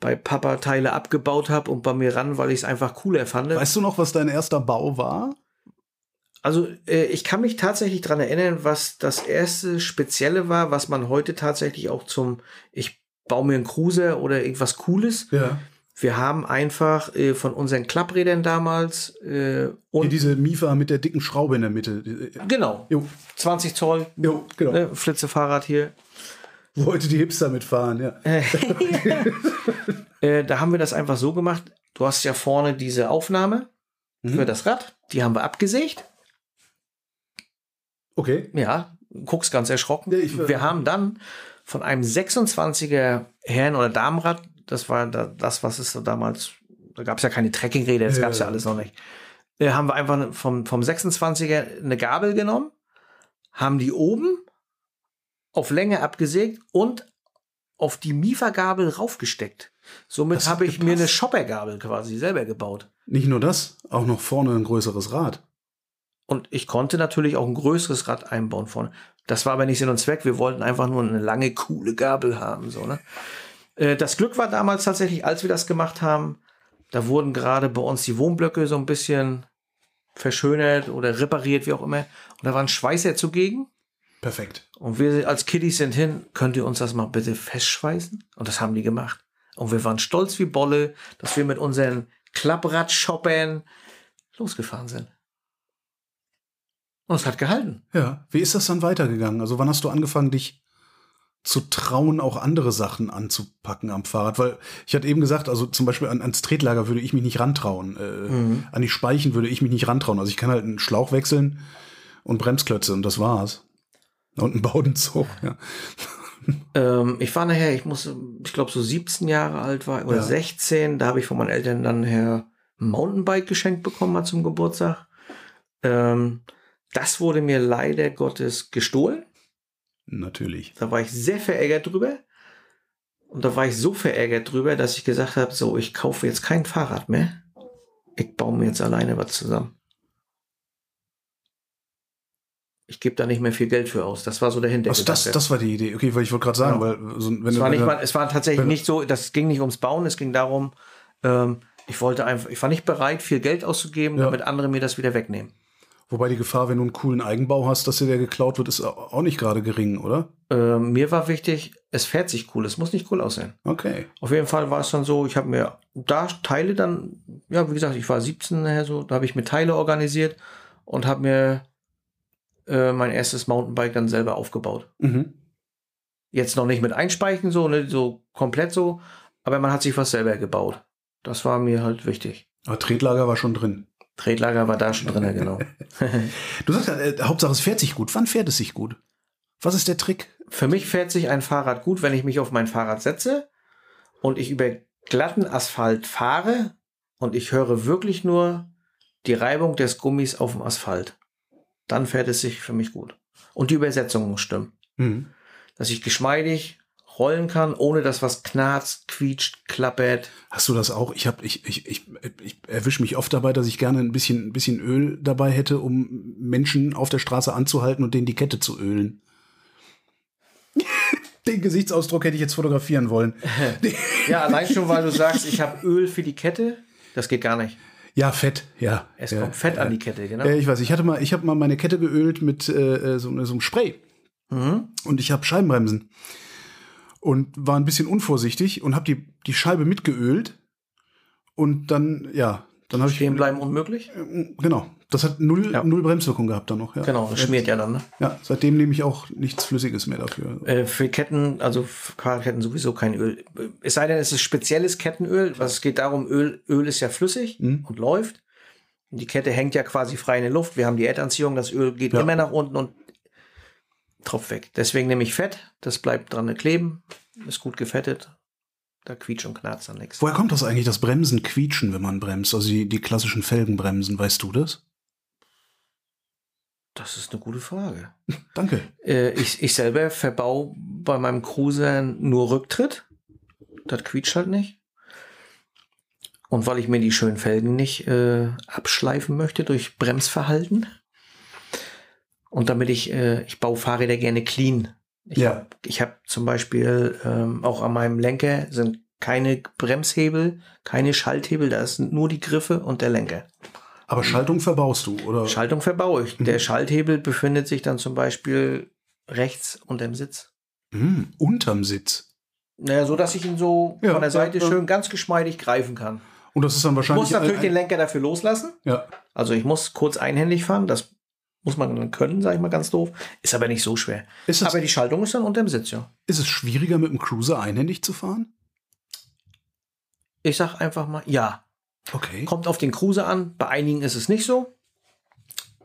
bei Papa Teile abgebaut habe und bei mir ran, weil ich es einfach cooler fand. Weißt du noch, was dein erster Bau war? Also äh, ich kann mich tatsächlich dran erinnern, was das erste Spezielle war, was man heute tatsächlich auch zum, ich baue mir einen Cruiser oder irgendwas Cooles. Ja. Wir haben einfach äh, von unseren Klapprädern damals äh, Hier und diese Mifa mit der dicken Schraube in der Mitte. Die- genau Jo, 20 Zoll jo genau. ne, Flitzefahrrad hier. Wo heute die Hipster mitfahren, ja. Äh, da haben wir das einfach so gemacht. Du hast ja vorne diese Aufnahme Mhm. für das Rad, die haben wir abgesägt. Okay. Ja, guckst ganz erschrocken. Ja, wir haben dann von einem 26er Herren- oder Damenrad, das war da, das, was es so damals, da gab es ja keine Trekkingräder, das Ja, gab es ja alles noch nicht. Da haben wir einfach vom, vom 26er eine Gabel genommen, haben die oben auf Länge abgesägt und auf die Mifa-Gabel raufgesteckt. Somit habe ich mir gepasst. eine Shopper-Gabel quasi selber gebaut. Nicht nur das, auch noch vorne ein größeres Rad. Und ich konnte natürlich auch ein größeres Rad einbauen vorne. Das war aber nicht Sinn und Zweck. Wir wollten einfach nur eine lange, coole Gabel haben. So, ne? Äh, Das Glück war damals tatsächlich, als wir das gemacht haben, da wurden gerade bei uns die Wohnblöcke so ein bisschen verschönert oder repariert, wie auch immer. Und da waren Schweißer zugegen. Perfekt. Und wir als Kiddies sind hin, könnt ihr uns das mal bitte festschweißen? Und das haben die gemacht. Und wir waren stolz wie Bolle, dass wir mit unseren Klappradshoppern losgefahren sind. Und es hat gehalten. Ja. Wie ist das dann weitergegangen? Also wann hast du angefangen, dich zu trauen, auch andere Sachen anzupacken am Fahrrad? Weil ich hatte eben gesagt, also zum Beispiel an, ans Tretlager würde ich mich nicht rantrauen. Äh, Mhm. An die Speichen würde ich mich nicht rantrauen. Also ich kann halt einen Schlauch wechseln und Bremsklötze und das war's. Und einen Baudenzug, ja. ähm, ich war nachher, ich muss, ich glaube so 17 Jahre alt war oder Ja. 16, da habe ich von meinen Eltern dann her ein Mountainbike geschenkt bekommen mal zum Geburtstag. Ähm, das wurde mir leider Gottes gestohlen. Natürlich. Da war ich sehr verärgert drüber. Und da war ich so verärgert drüber, dass ich gesagt habe, so, ich kaufe jetzt kein Fahrrad mehr. Ich baue mir jetzt alleine was zusammen. Ich gebe da nicht mehr viel Geld für aus. Das war so der Also das, das war die Idee. Okay, weil ich wollte gerade sagen, Ja. weil so, wenn es du war nicht mal, es war tatsächlich nicht so, das ging nicht ums Bauen, es ging darum, ähm, ich wollte einfach, ich war nicht bereit, viel Geld auszugeben, Ja. damit andere mir das wieder wegnehmen. Wobei die Gefahr, wenn du einen coolen Eigenbau hast, dass dir der geklaut wird, ist auch nicht gerade gering, oder? Ähm, mir war wichtig, es fährt sich cool, es muss nicht cool aussehen. Okay. Auf jeden Fall war es dann so, ich habe mir da Teile dann, ja, wie gesagt, ich war 17 nachher so, da habe ich mir Teile organisiert und habe mir äh, mein erstes Mountainbike dann selber aufgebaut. Mhm. Jetzt noch nicht mit Einspeichen so, ne, so komplett so, aber man hat sich was selber gebaut. Das war mir halt wichtig. Aber Tretlager war schon drin. Tretlager war da schon drin, genau. Du sagst ja, äh, Hauptsache es fährt sich gut. Wann fährt es sich gut? Was ist der Trick? Für mich fährt sich ein Fahrrad gut, wenn ich mich auf mein Fahrrad setze und ich über glatten Asphalt fahre und ich höre wirklich nur die Reibung des Gummis auf dem Asphalt. Dann fährt es sich für mich gut. Und die Übersetzung muss stimmen. Mhm. Dass ich geschmeidig rollen kann, ohne dass was knarzt, quietscht, klappert. Hast du das auch? Ich habe ich ich ich, ich erwische mich oft dabei, dass ich gerne ein bisschen ein bisschen Öl dabei hätte, um Menschen auf der Straße anzuhalten und denen die Kette zu ölen. Den Gesichtsausdruck hätte ich jetzt fotografieren wollen. Ja, allein schon, weil du sagst, ich habe Öl für die Kette. Das geht gar nicht. Ja, Fett, ja. Es ja, kommt Fett ja. an die Kette, genau. Ja, ich weiß, ich hatte mal, ich habe mal meine Kette geölt mit äh, so, so einem Spray Mhm. und ich habe Scheibenbremsen und war ein bisschen unvorsichtig und habe die die Scheibe mitgeölt und dann ja, dann habe ich Stehen bleiben unmöglich? genau, das hat null Ja. null Bremswirkung gehabt dann noch. Ja. Genau, das schmiert ja dann. Ne? Ja, seitdem nehme ich auch nichts Flüssiges mehr dafür. Äh, für Ketten, also für Fahrradketten sowieso kein Öl. Es sei denn, es ist spezielles Kettenöl. Was es geht darum, Öl, Öl ist ja flüssig Mhm. und läuft. Die Kette hängt ja quasi frei in der Luft. Wir haben die Erdanziehung, das Öl geht Ja. immer nach unten und tropft weg. Deswegen nehme ich Fett, das bleibt dran kleben, ist gut gefettet. Da quietscht und knarzt dann nichts. Woher kommt das eigentlich, das Bremsen quietschen, wenn man bremst? Also die, die klassischen Felgenbremsen, weißt du das? Das ist eine gute Frage. Danke. Äh, ich, ich selber verbau bei meinem Cruiser nur Rücktritt. Das quietscht halt nicht. Und weil ich mir die schönen Felgen nicht äh, abschleifen möchte durch Bremsverhalten. Und damit ich, äh, ich baue Fahrräder gerne clean. Ich Ja. habe ich hab zum Beispiel ähm, auch an meinem Lenker sind keine Bremshebel, keine Schalthebel, da sind nur die Griffe und der Lenker. Aber Schaltung verbaust du, oder? Schaltung verbaue ich. Der Schalthebel befindet sich dann zum Beispiel rechts unterm Sitz. Hm, unterm Sitz. Naja, so dass ich ihn so Ja, von der Seite ja, schön ganz geschmeidig greifen kann. Und das ist dann Ich wahrscheinlich. muss natürlich den Lenker dafür loslassen. Ja. Also ich muss kurz einhändig fahren. Das muss man dann können, sage ich mal ganz doof. Ist aber nicht so schwer. Ist, Aber die Schaltung ist dann unterm Sitz, ja. ist es schwieriger, mit dem Cruiser einhändig zu fahren? Ich sag einfach mal, ja. Okay. Kommt auf den Cruiser an. Bei einigen ist es nicht so.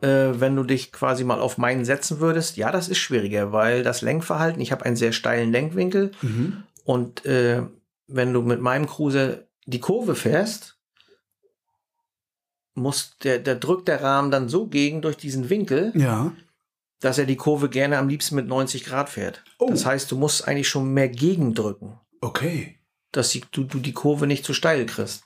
Äh, wenn du dich quasi mal auf meinen setzen würdest, ja, das ist schwieriger, weil das Lenkverhalten, ich habe einen sehr steilen Lenkwinkel Mhm. und äh, wenn du mit meinem Cruiser die Kurve fährst, muss der, der drückt der Rahmen dann so gegen durch diesen Winkel, Ja. dass er die Kurve gerne am liebsten mit 90 Grad fährt. Oh. Das heißt, du musst eigentlich schon mehr gegendrücken, Okay. dass die, du, du die Kurve nicht zu steil kriegst.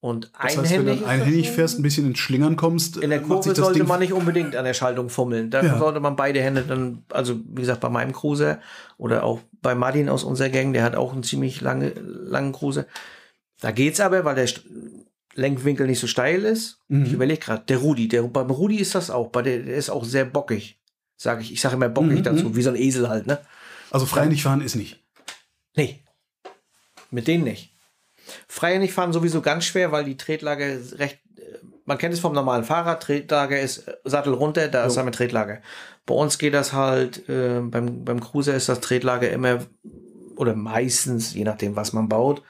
Und Das heißt, wenn du einhändig, fährst, ein bisschen ins Schlingern kommst, in der macht Kurve sollte Ding man nicht unbedingt an der Schaltung fummeln. Da Ja. sollte man beide Hände dann, also wie gesagt, bei meinem Cruiser oder auch bei Martin aus unserer Gang, der hat auch einen ziemlich lange, langen Cruiser. Da geht's aber, weil der Lenkwinkel nicht so steil ist. Mhm. Ich überlege gerade, der Rudi, der, beim Rudi ist das auch, bei der, der ist auch sehr bockig. Sage ich. Ich sage immer bockig Mhm, dazu, wie so ein Esel halt, ne? Also freihändig fahren ist nicht. Nee. Mit denen nicht. Freihändig fahren sowieso ganz schwer, weil die Tretlage recht. äh, Man kennt es vom normalen Fahrrad, Tretlage ist äh, Sattel runter, da ist Jo. eine Tretlage. Bei uns geht das halt, äh, beim, beim Cruiser ist das Tretlage immer, oder meistens, je nachdem, was man baut,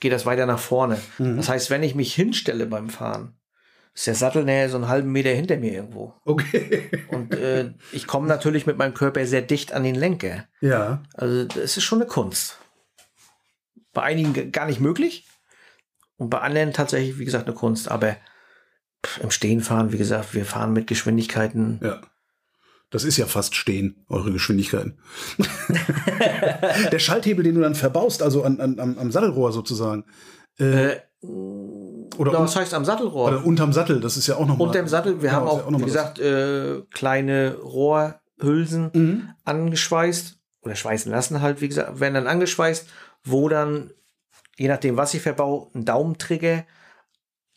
geht das weiter nach vorne. Mhm. Das heißt, wenn ich mich hinstelle beim Fahren, ist der Sattelnähe so einen halben Meter hinter mir irgendwo. Okay. Und äh, ich komme natürlich mit meinem Körper sehr dicht an den Lenker. Ja. Also das ist schon eine Kunst. Bei einigen gar nicht möglich und bei anderen tatsächlich, wie gesagt, eine Kunst. Aber pff, im Stehen fahren, wie gesagt, wir fahren mit Geschwindigkeiten. Ja. Das ist ja fast stehen, eure Geschwindigkeiten. Der Schalthebel, den du dann verbaust, also an, an, am, Sattelrohr sozusagen. Äh, Oder, das un, heißt am Sattelrohr. oder unterm Sattel, das ist ja auch nochmal. Unter dem Sattel, wir Ja, haben ist ja auch, wie gesagt, äh, kleine Rohrhülsen Mhm. angeschweißt oder schweißen lassen halt, wie gesagt, werden dann angeschweißt, wo dann, je nachdem, was ich verbau, ein Daumentrigger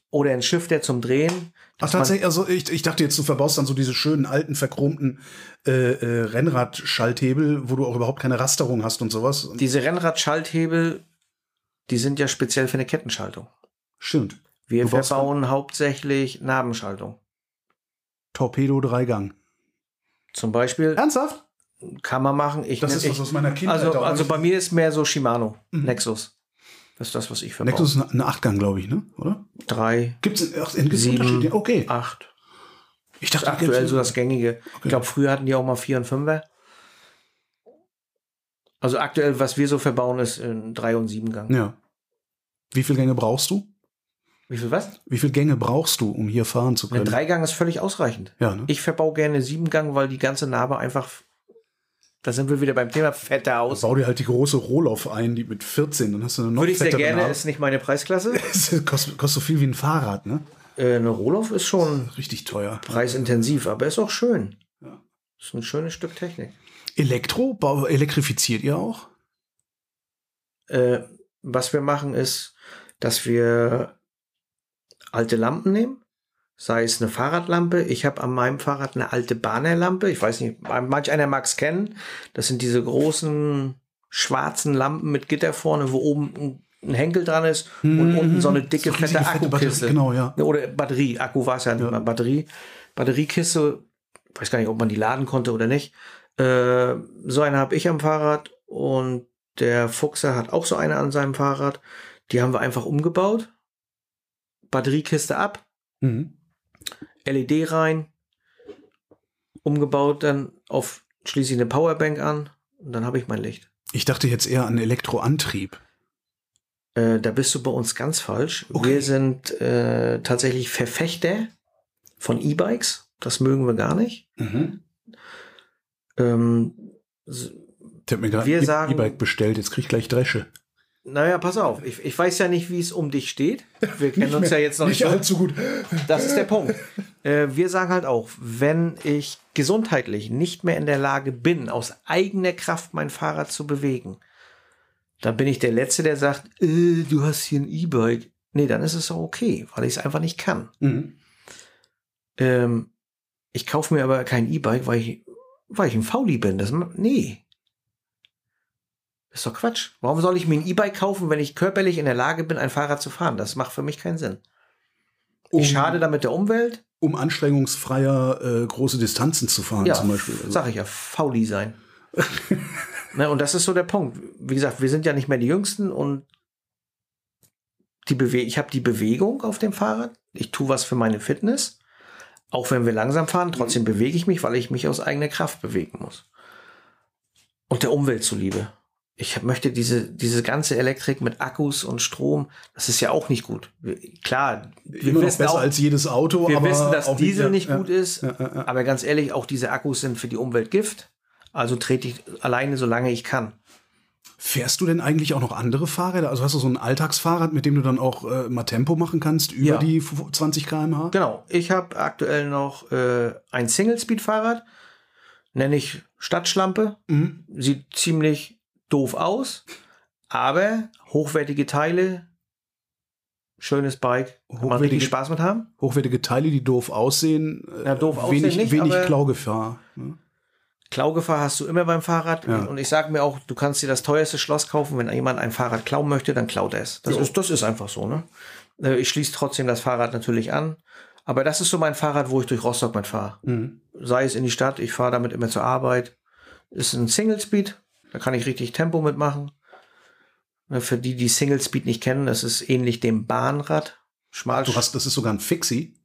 oder ein Shifter zum Drehen. Ach, tatsächlich, also ich, ich dachte jetzt, du verbaust dann so diese schönen alten, verchromten äh, äh, Rennrad-Schalthebel, wo du auch überhaupt keine Rasterung hast und sowas. Diese Rennradschalthebel, die sind ja speziell für eine Kettenschaltung. Stimmt. Wir Du verbauen hauptsächlich Nabenschaltung. Torpedo Dreigang. Zum Beispiel Ernsthaft? kann man machen. Ich, Das ist ich, was aus meiner Kindheit. also, also bei mir ist mehr so Shimano, Mhm. Nexus. Das ist das, was ich verbaue. Nexus ist eine Achtgang, glaube ich, ne? Oder? Drei, gibt's Sieben. Unterschiede? Okay. acht. Ich dachte, aktuell so das Gängige. Okay. Ich glaube, früher hatten die auch mal vier und fünfer. Also aktuell, was wir so verbauen, ist in drei und sieben Gang. Ja. Wie viele Gänge brauchst du? Wie viel was? Wie viele Gänge brauchst du, um hier fahren zu Ein können? Dreigang ist völlig ausreichend. Ja, ne? Ich verbau gerne sieben Gang, weil die ganze Narbe einfach. Da sind wir wieder beim Thema fetter aus. Bau dir halt die große Rohloff ein, die mit 14, dann hast du eine noch Würde ich sehr gerne, Narbe. ist nicht meine Preisklasse. Das kostet, kostet so viel wie ein Fahrrad, ne? Äh, eine Rohloff ist schon Richtig teuer. preisintensiv, aber ist auch schön. Ja. Ist ein schönes Stück Technik. Elektro? Elektrifiziert ihr auch? Äh, was wir machen ist, dass wir alte Lampen nehmen, sei es eine Fahrradlampe. Ich habe an meinem Fahrrad eine alte Bahnerlampe. Ich weiß nicht, manch einer mag es kennen. Das sind diese großen schwarzen Lampen mit Gitter vorne, wo oben ein- Henkel dran ist und unten so eine dicke. So fette Akkukiste. Genau, ja. Oder Batterie, Akku war es ja nicht Ja. mal. Batterie, Batteriekiste, weiß gar nicht, ob man die laden konnte oder nicht. Äh, so eine habe ich am Fahrrad und der Fuchser hat auch so eine an seinem Fahrrad. Die haben wir einfach umgebaut. Batteriekiste ab, Mhm. LED rein, umgebaut, dann auf schließlich eine Powerbank an und dann habe ich mein Licht. Ich dachte jetzt eher an Elektroantrieb. Äh, da bist du bei uns ganz falsch. Okay. Wir sind äh, tatsächlich Verfechter von E-Bikes. Das mögen wir gar nicht. Mhm. Ähm, Ich habe mir gerade Wir ein sagen- E-Bike bestellt, jetzt krieg ich gleich Dresche. Naja, pass auf. Ich, ich weiß ja nicht, wie es um dich steht. Wir kennen uns ja jetzt noch nicht. Nicht so. allzu gut. Das ist der Punkt. Äh, wir sagen halt auch, wenn ich gesundheitlich nicht mehr in der Lage bin, aus eigener Kraft mein Fahrrad zu bewegen, dann bin ich der Letzte, der sagt, äh, du hast hier ein E-Bike. Nee, dann ist es auch okay, weil ich es einfach nicht kann. Mhm. Ähm, ich kaufe mir aber kein E-Bike, weil ich, weil ich ein Fauli bin. Das, nee. Das ist doch Quatsch. Warum soll ich mir ein E-Bike kaufen, wenn ich körperlich in der Lage bin, ein Fahrrad zu fahren? Das macht für mich keinen Sinn. Um, Ich schade damit der Umwelt. um anstrengungsfreier äh, große Distanzen zu fahren, Ja, zum Beispiel. Also, sag ich ja, Fauli sein. ne, und das ist so der Punkt. Wie gesagt, wir sind ja nicht mehr die Jüngsten und die Bewe ich habe die Bewegung auf dem Fahrrad. Ich tue was für meine Fitness. Auch wenn wir langsam fahren, trotzdem bewege ich mich, weil ich mich aus eigener Kraft bewegen muss. Und der Umwelt zuliebe. Ich möchte diese, diese ganze Elektrik mit Akkus und Strom, das ist ja auch nicht gut. Klar, wir immer noch wissen besser auch, als jedes Auto, wir aber wissen, dass Diesel nicht ja, gut ist. Ja, ja. Aber ganz ehrlich, auch diese Akkus sind für die Umwelt Gift. Also trete ich alleine, solange ich kann. Fährst du denn eigentlich auch noch andere Fahrräder? Also hast du so ein Alltagsfahrrad, mit dem du dann auch äh, mal Tempo machen kannst über die f- 20 km/h? Genau. Ich habe aktuell noch äh, ein Single-Speed-Fahrrad. Nenne ich Stadtschlampe. Mhm. Sieht ziemlich doof aus. Aber hochwertige Teile. Schönes Bike. Kann man richtig Spaß mit haben. Hochwertige Teile, die doof aussehen. äh, Ja, doof aussehen wenig, nicht, Wenig Klaugefahr. Ne? Klaugefahr hast du immer beim Fahrrad. Ja. Und ich sage mir auch, du kannst dir das teuerste Schloss kaufen. Wenn jemand ein Fahrrad klauen möchte, dann klaut er es. Das, Jo. ist, das ist einfach so. Ne? Äh, Ich schließe trotzdem das Fahrrad natürlich an. Aber das ist so mein Fahrrad, wo ich durch Rostock mitfahre. Mhm. Sei es in die Stadt, ich fahre damit immer zur Arbeit. Ist ein Single Speed. Da kann ich richtig Tempo mitmachen. Ne, Für die, die Single Speed nicht kennen, das ist ähnlich dem Bahnrad. Schmal. Du hast, das ist sogar ein Fixie.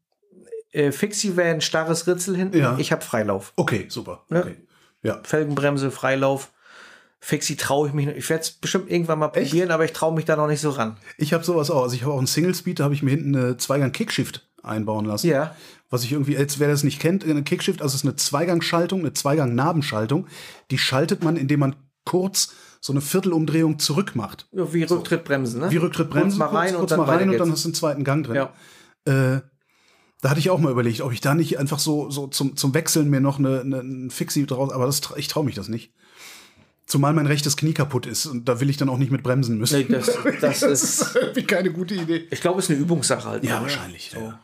Äh, Fixie-Van, starres Ritzel hinten. Ja. Ich habe Freilauf. Okay, super. Ja. Okay. Ja. Felgenbremse, Freilauf. Fixie traue ich mich noch. Ich werde es bestimmt irgendwann mal Echt? probieren, aber ich traue mich da noch nicht so ran. Ich habe sowas auch. Also ich habe auch einen Single Speed, da habe ich mir hinten eine Zweigang Kickshift einbauen lassen. Ja. Was ich irgendwie, als wer das nicht kennt, eine Kickshift, also es ist eine Zweigangschaltung, eine Zweigang-Nabenschaltung. Die schaltet man, indem man kurz so eine Viertelumdrehung zurück macht. Ja, Wie Rücktrittbremsen, ne? Wie Rücktrittbremse, Kurz mal rein kurz, und kurz dann mal rein weiter und dann hast du einen zweiten Gang drin. Ja. Äh, da hatte ich auch mal überlegt, ob ich da nicht einfach so, so zum, zum Wechseln mir noch eine, eine, ein Fixie draus, aber das, ich traue mich das nicht. Zumal mein rechtes Knie kaputt ist und da will ich dann auch nicht mit bremsen müssen. Nee, das, das ist, irgendwie keine gute Idee. ich glaube, es ist eine Übungssache halt. Ja, ne? wahrscheinlich. Ja.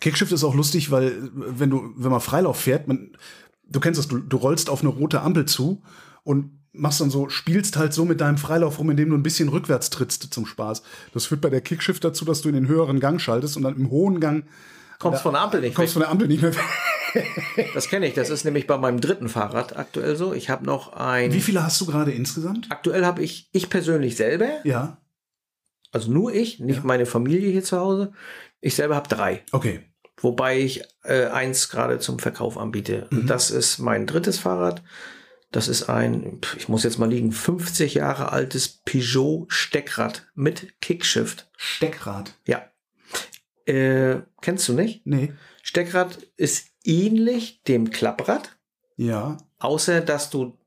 Kickshift ist auch lustig, weil wenn du, wenn man Freilauf fährt, man, du kennst das, du, du rollst auf eine rote Ampel zu und machst dann so, spielst halt so mit deinem Freilauf rum, indem du ein bisschen rückwärts trittst zum Spaß. Das führt bei der Kickshift dazu, dass du in den höheren Gang schaltest und dann im hohen Gang Kommst von der Ampel nicht kommst weg. von der Ampel nicht mehr weg. Das kenne ich. Das ist nämlich bei meinem dritten Fahrrad aktuell so. Ich habe noch ein. Wie viele hast du gerade insgesamt? Aktuell habe ich, ich persönlich selber, Ja. also nur ich, nicht meine Familie hier zu Hause. Ich selber habe drei. Okay. Wobei ich äh, eins gerade zum Verkauf anbiete. Mhm. Das ist mein drittes Fahrrad. Das ist ein, ich muss jetzt mal liegen, 50 Jahre altes Peugeot Steckrad mit Kickshift. Steckrad. Ja. Äh, kennst du nicht? Nee. Steckrad ist ähnlich dem Klapprad, Ja. außer dass du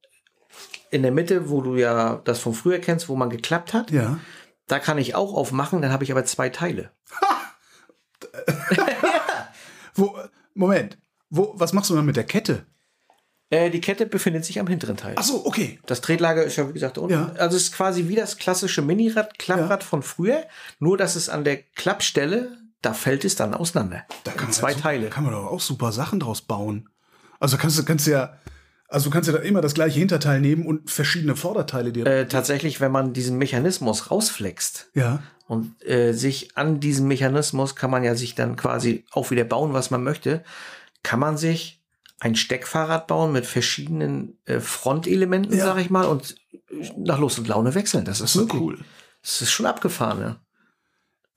in der Mitte, wo du ja das von früher kennst, wo man geklappt hat, Ja. da kann ich auch aufmachen, dann habe ich aber zwei Teile. Wo, Moment. Wo, was machst du dann mit der Kette? Äh, die Kette befindet sich am hinteren Teil. Ach so, okay. Das Tretlager ist ja, wie gesagt, da unten. Ja. Also es ist quasi wie das klassische Minirad, Klapprad von früher, nur dass es an der Klappstelle, da fällt es dann auseinander. Da kann man zwei ja, Teile. Kann man doch auch super Sachen draus bauen. Also kannst du kannst ja, also du kannst ja da immer das gleiche Hinterteil nehmen und verschiedene Vorderteile dir. Äh, tatsächlich, wenn man diesen Mechanismus rausflext ja. und äh, sich an diesem Mechanismus kann man ja sich dann quasi auch wieder bauen, was man möchte, kann man sich ein Steckfahrrad bauen mit verschiedenen äh, Frontelementen, Ja. sag ich mal, und nach Lust und Laune wechseln. Das ist So wirklich, cool. Das ist schon abgefahren, ne?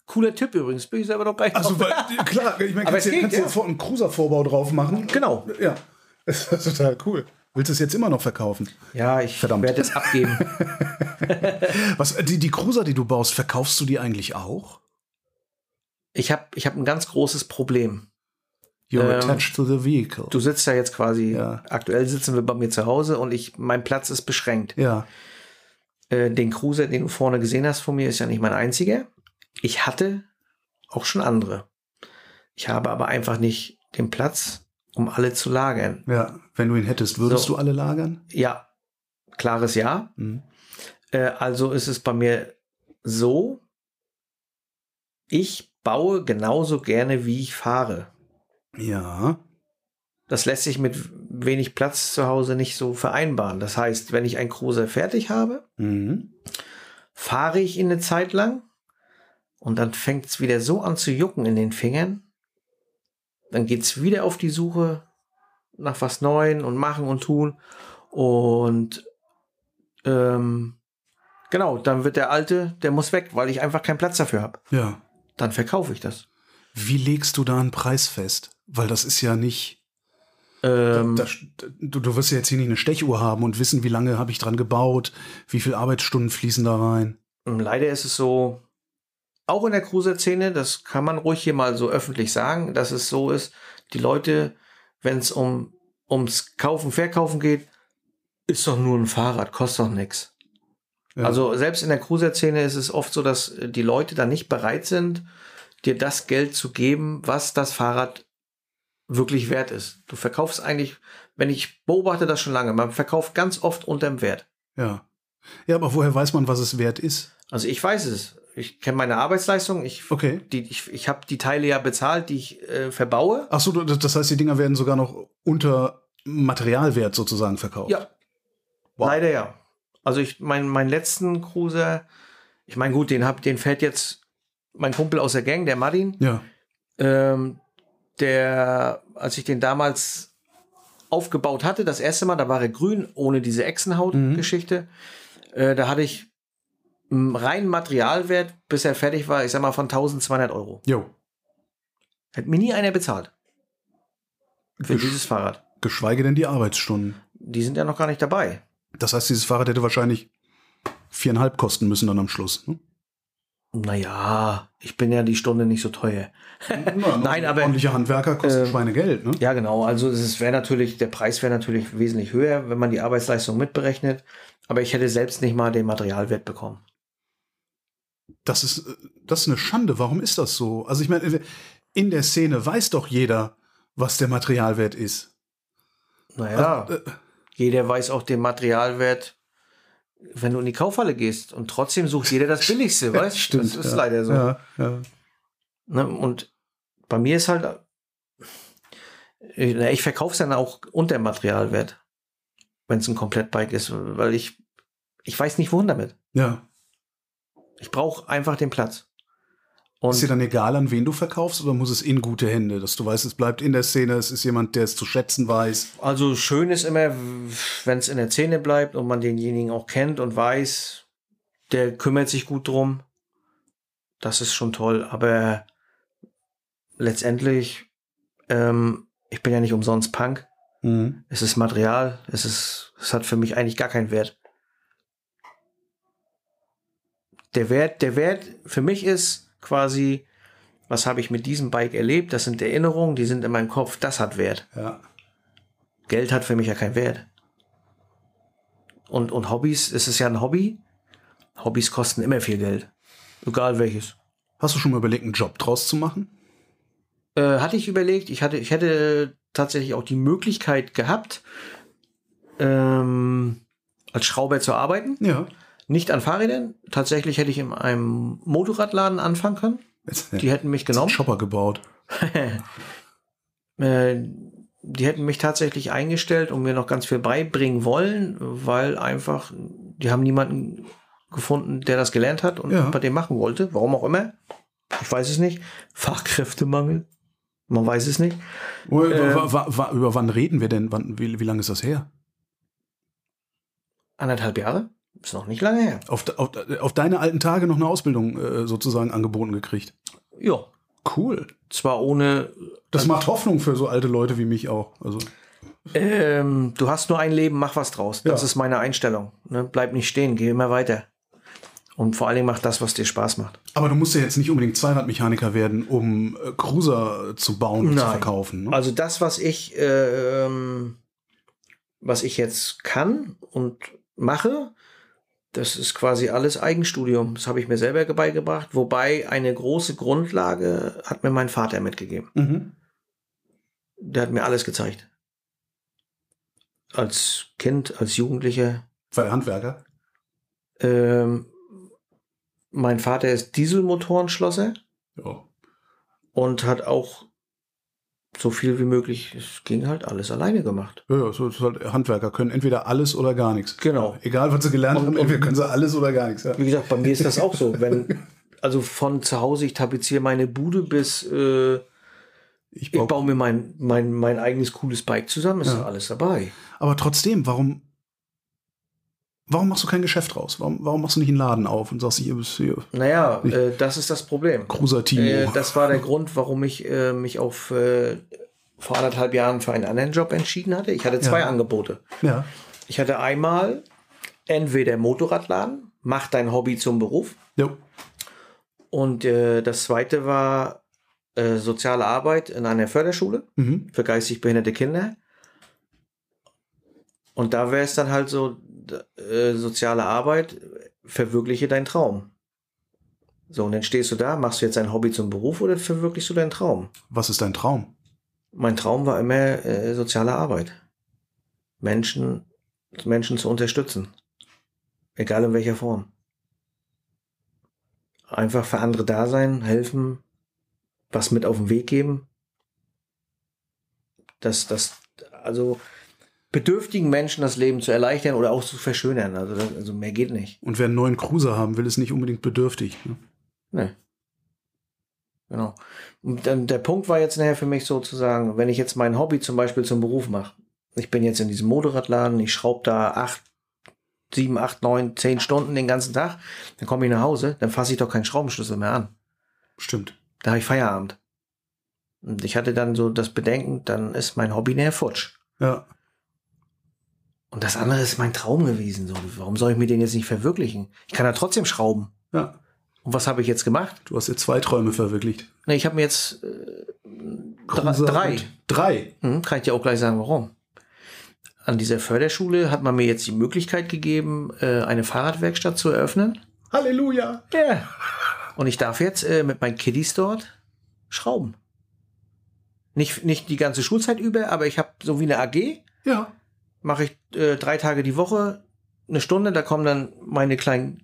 Cooler Tipp übrigens, bin ich selber noch gleich Also weil, klar, ich meine, kannst du geht, kannst ja. vor einen Cruiser-Vorbau drauf machen. Genau. Ja. Das ist total cool. Willst du es jetzt immer noch verkaufen? Ja, ich Verdammt. werde es abgeben. Was, die, die Cruiser, die du baust, verkaufst du die eigentlich auch? Ich habe ich hab ein ganz großes Problem. You're Ähm, attached to the vehicle. Du sitzt ja jetzt quasi, Ja. aktuell sitzen wir bei mir zu Hause und ich, mein Platz ist beschränkt. ja. Äh, den Cruiser, den du vorne gesehen hast von mir, ist ja nicht mein einziger. Ich hatte auch schon andere. Ich habe aber einfach nicht den Platz, um alle zu lagern. Ja. Wenn du ihn hättest, würdest So. du alle lagern? Ja, klares Ja. Mhm. Äh, also ist es bei mir so, ich baue genauso gerne, wie ich fahre. Ja. Das lässt sich mit wenig Platz zu Hause nicht so vereinbaren. Das heißt, wenn ich einen Cruiser fertig habe, Mhm. fahre ich ihn eine Zeit lang und dann fängt es wieder so an zu jucken in den Fingern. Dann geht es wieder auf die Suche nach was Neuem und machen und tun. Und ähm, genau, dann wird der alte, der muss weg, weil ich einfach keinen Platz dafür habe. Ja. Dann verkaufe ich das. Wie legst du da einen Preis fest? Weil das ist ja nicht. Ähm, Da, du, du wirst ja jetzt hier nicht eine Stechuhr haben und wissen, wie lange habe ich dran gebaut, wie viele Arbeitsstunden fließen da rein. Leider ist es so, auch in der Cruiser-Szene, das kann man ruhig hier mal so öffentlich sagen, dass es so ist, die Leute, wenn es um, ums Kaufen, Verkaufen geht, ist doch nur ein Fahrrad, kostet doch nichts. Ja. Also selbst in der Cruiser-Szene ist es oft so, dass äh, die Leute dann nicht bereit sind, dir das Geld zu geben, was das Fahrrad wirklich wert ist. Du verkaufst eigentlich, wenn ich beobachte das schon lange, man verkauft ganz oft unterm Wert. Ja. Ja, aber woher weiß man, was es wert ist? Also ich weiß es. Ich kenne meine Arbeitsleistung. Ich, Okay. die, ich, ich habe die Teile ja bezahlt, die ich äh, verbaue. Ach so, das heißt, die Dinger werden sogar noch unter Materialwert sozusagen verkauft. Ja. Wow. Leider ja. Also ich mein, meinen letzten Cruiser, ich meine gut, den hab, den fährt jetzt mein Kumpel aus der Gang, der Martin. Ja. Ähm, der, als ich den damals aufgebaut hatte, das erste Mal, da war er grün, ohne diese Echsenhaut-Geschichte. Äh, da hatte ich einen reinen Materialwert, bis er fertig war, ich sag mal von 1200 Euro. Jo. Hat mir nie einer bezahlt. für Gesch- dieses Fahrrad. Geschweige denn die Arbeitsstunden. Die sind ja noch gar nicht dabei. Das heißt, dieses Fahrrad hätte wahrscheinlich viereinhalb kosten müssen dann am Schluss. Ne? Naja, ich bin ja die Stunde nicht so teuer. Nein, aber- Ordentliche Handwerker kosten Ähm, Schweinegeld, ne? Ja, genau. Also es wäre natürlich, der Preis wäre natürlich wesentlich höher, wenn man die Arbeitsleistung mitberechnet. Aber ich hätte selbst nicht mal den Materialwert bekommen. Das ist, äh, das ist eine Schande. Warum ist das so? Also ich meine, in der Szene weiß doch jeder, was der Materialwert ist. Naja, Äh, jeder weiß auch den Materialwert, wenn du in die Kaufhalle gehst. Und trotzdem sucht jeder das Billigste, weißt du? Das ist ja. leider so. Ja, ja. Ne? Und bei mir ist halt, ich, na, ich verkaufe es dann auch unter Materialwert, wenn es ein Komplettbike ist, weil ich, ich weiß nicht, wohin damit. ja. Ich brauche einfach den Platz. Ist dir Und dann egal, an wen du verkaufst, oder muss es in gute Hände, dass du weißt, es bleibt in der Szene, es ist jemand, der es zu schätzen weiß? also schön ist immer, wenn es in der Szene bleibt und man denjenigen auch kennt und weiß, der kümmert sich gut drum. Das ist schon toll, aber letztendlich, ähm, ich bin ja nicht umsonst Punk. Mhm. Es ist Material, es ist, es hat für mich eigentlich gar keinen Wert. Der Wert, der Wert für mich ist quasi, was habe ich mit diesem Bike erlebt? Das sind Erinnerungen, die sind in meinem Kopf, das hat Wert. Ja. Geld hat für mich ja keinen Wert. Und, und Hobbys, es ist ja ein Hobby. Hobbys kosten immer viel Geld. Egal welches. Hast du schon mal überlegt, einen Job draus zu machen? Äh, hatte ich überlegt, ich hatte, ich hätte tatsächlich auch die Möglichkeit gehabt, ähm, als Schrauber zu arbeiten. Ja. Nicht an Fahrrädern. Tatsächlich hätte ich in einem Motorradladen anfangen können. Die hätten mich genommen. Shopper gebaut. Äh, die hätten mich tatsächlich eingestellt und mir noch ganz viel beibringen wollen, weil einfach, die haben niemanden gefunden, der das gelernt hat und Ja. bei dem machen wollte. Warum auch immer. Ich weiß es nicht. Fachkräftemangel. Man weiß es nicht. Äh, wa- wa- über wann reden wir denn? Wann, wie, wie lange ist das her? Anderthalb Jahre? Ist noch nicht lange her. Auf, auf, auf deine alten Tage noch eine Ausbildung äh, sozusagen angeboten gekriegt. Ja. Cool. Zwar ohne, Das macht Hoffnung für so alte Leute wie mich auch. Also, ähm, du hast nur ein Leben, mach was draus. Das Ja. ist meine Einstellung. Ne? Bleib nicht stehen, geh immer weiter. Und vor allen Dingen mach das, was dir Spaß macht. aber du musst ja jetzt nicht unbedingt Zweiradmechaniker werden, um äh, Cruiser zu bauen und zu Nein. verkaufen. Ne? Also das, was ich, ähm, was ich jetzt kann und mache, das ist quasi alles Eigenstudium. Das habe ich mir selber beigebracht. Wobei eine große Grundlage hat mir mein Vater mitgegeben. Mhm. Der hat mir alles gezeigt. Als Kind, als Jugendlicher. War er Handwerker? Ähm, mein Vater ist Dieselmotorenschlosser Ja. und hat auch so viel wie möglich, es ging halt alles alleine gemacht. Ja, so ist halt Handwerker können entweder alles oder gar nichts. Genau. Egal, was sie gelernt Und- haben, und- entweder können sie alles oder gar nichts. Ja. Wie gesagt, bei mir ist das auch so. Wenn, also von zu Hause, ich tapeziere meine Bude bis äh, Ich ich baue, baue mir mein, mein, mein eigenes cooles Bike zusammen, ist Ja. alles dabei. aber trotzdem, warum, warum machst du kein Geschäft raus? Warum, warum machst du nicht einen Laden auf und sagst, hier bist hier Naja, äh, das ist das Problem. Cruiser Timo? Äh, das war der Grund, warum ich äh, mich auf äh, vor anderthalb Jahren für einen anderen Job entschieden hatte. Ich hatte zwei Ja. Angebote. ja. Ich hatte einmal entweder Motorradladen, mach dein Hobby zum Beruf. Jo. Und äh, das zweite war äh, soziale Arbeit in einer Förderschule. Mhm. für geistig behinderte Kinder. Und da wäre es dann halt so, äh, soziale Arbeit, verwirkliche deinen Traum. So, und dann stehst du da, machst du jetzt ein Hobby zum Beruf oder verwirklichst du deinen Traum? Was ist dein Traum? Mein Traum war immer äh, soziale Arbeit. Menschen, Menschen zu unterstützen. Egal in welcher Form. Einfach für andere da sein, helfen, was mit auf den Weg geben. Das, das, also bedürftigen Menschen das Leben zu erleichtern oder auch zu verschönern. Also, das, also mehr geht nicht. Und wer einen neuen Cruiser haben will, ist nicht unbedingt bedürftig. Ne? Nee. Genau. Und dann der Punkt war jetzt nachher für mich sozusagen, wenn ich jetzt mein Hobby zum Beispiel zum Beruf mache. Ich bin jetzt in diesem Motorradladen, ich schraube da acht, sieben, acht, neun, zehn Stunden den ganzen Tag, dann komme ich nach Hause, dann fasse ich doch keinen Schraubenschlüssel mehr an. Stimmt. Da habe ich Feierabend. Und ich hatte dann so das Bedenken, dann ist mein Hobby näher futsch. Ja. Und das andere ist mein Traum gewesen. So, warum soll ich mir den jetzt nicht verwirklichen? Ich kann ja trotzdem schrauben. Ja. Und was habe ich jetzt gemacht? Du hast jetzt zwei Träume verwirklicht. Ne, ich habe mir jetzt äh, drei, drei. und- Drei. Hm, kann ich dir auch gleich sagen, warum. An dieser Förderschule hat man mir jetzt die Möglichkeit gegeben, äh, eine Fahrradwerkstatt zu eröffnen. Halleluja. Ja. Und ich darf jetzt äh, mit meinen Kiddies dort schrauben. Nicht, nicht die ganze Schulzeit über, aber ich habe so wie eine AG, Ja. Mache ich äh, drei Tage die Woche, eine Stunde, da kommen dann meine kleinen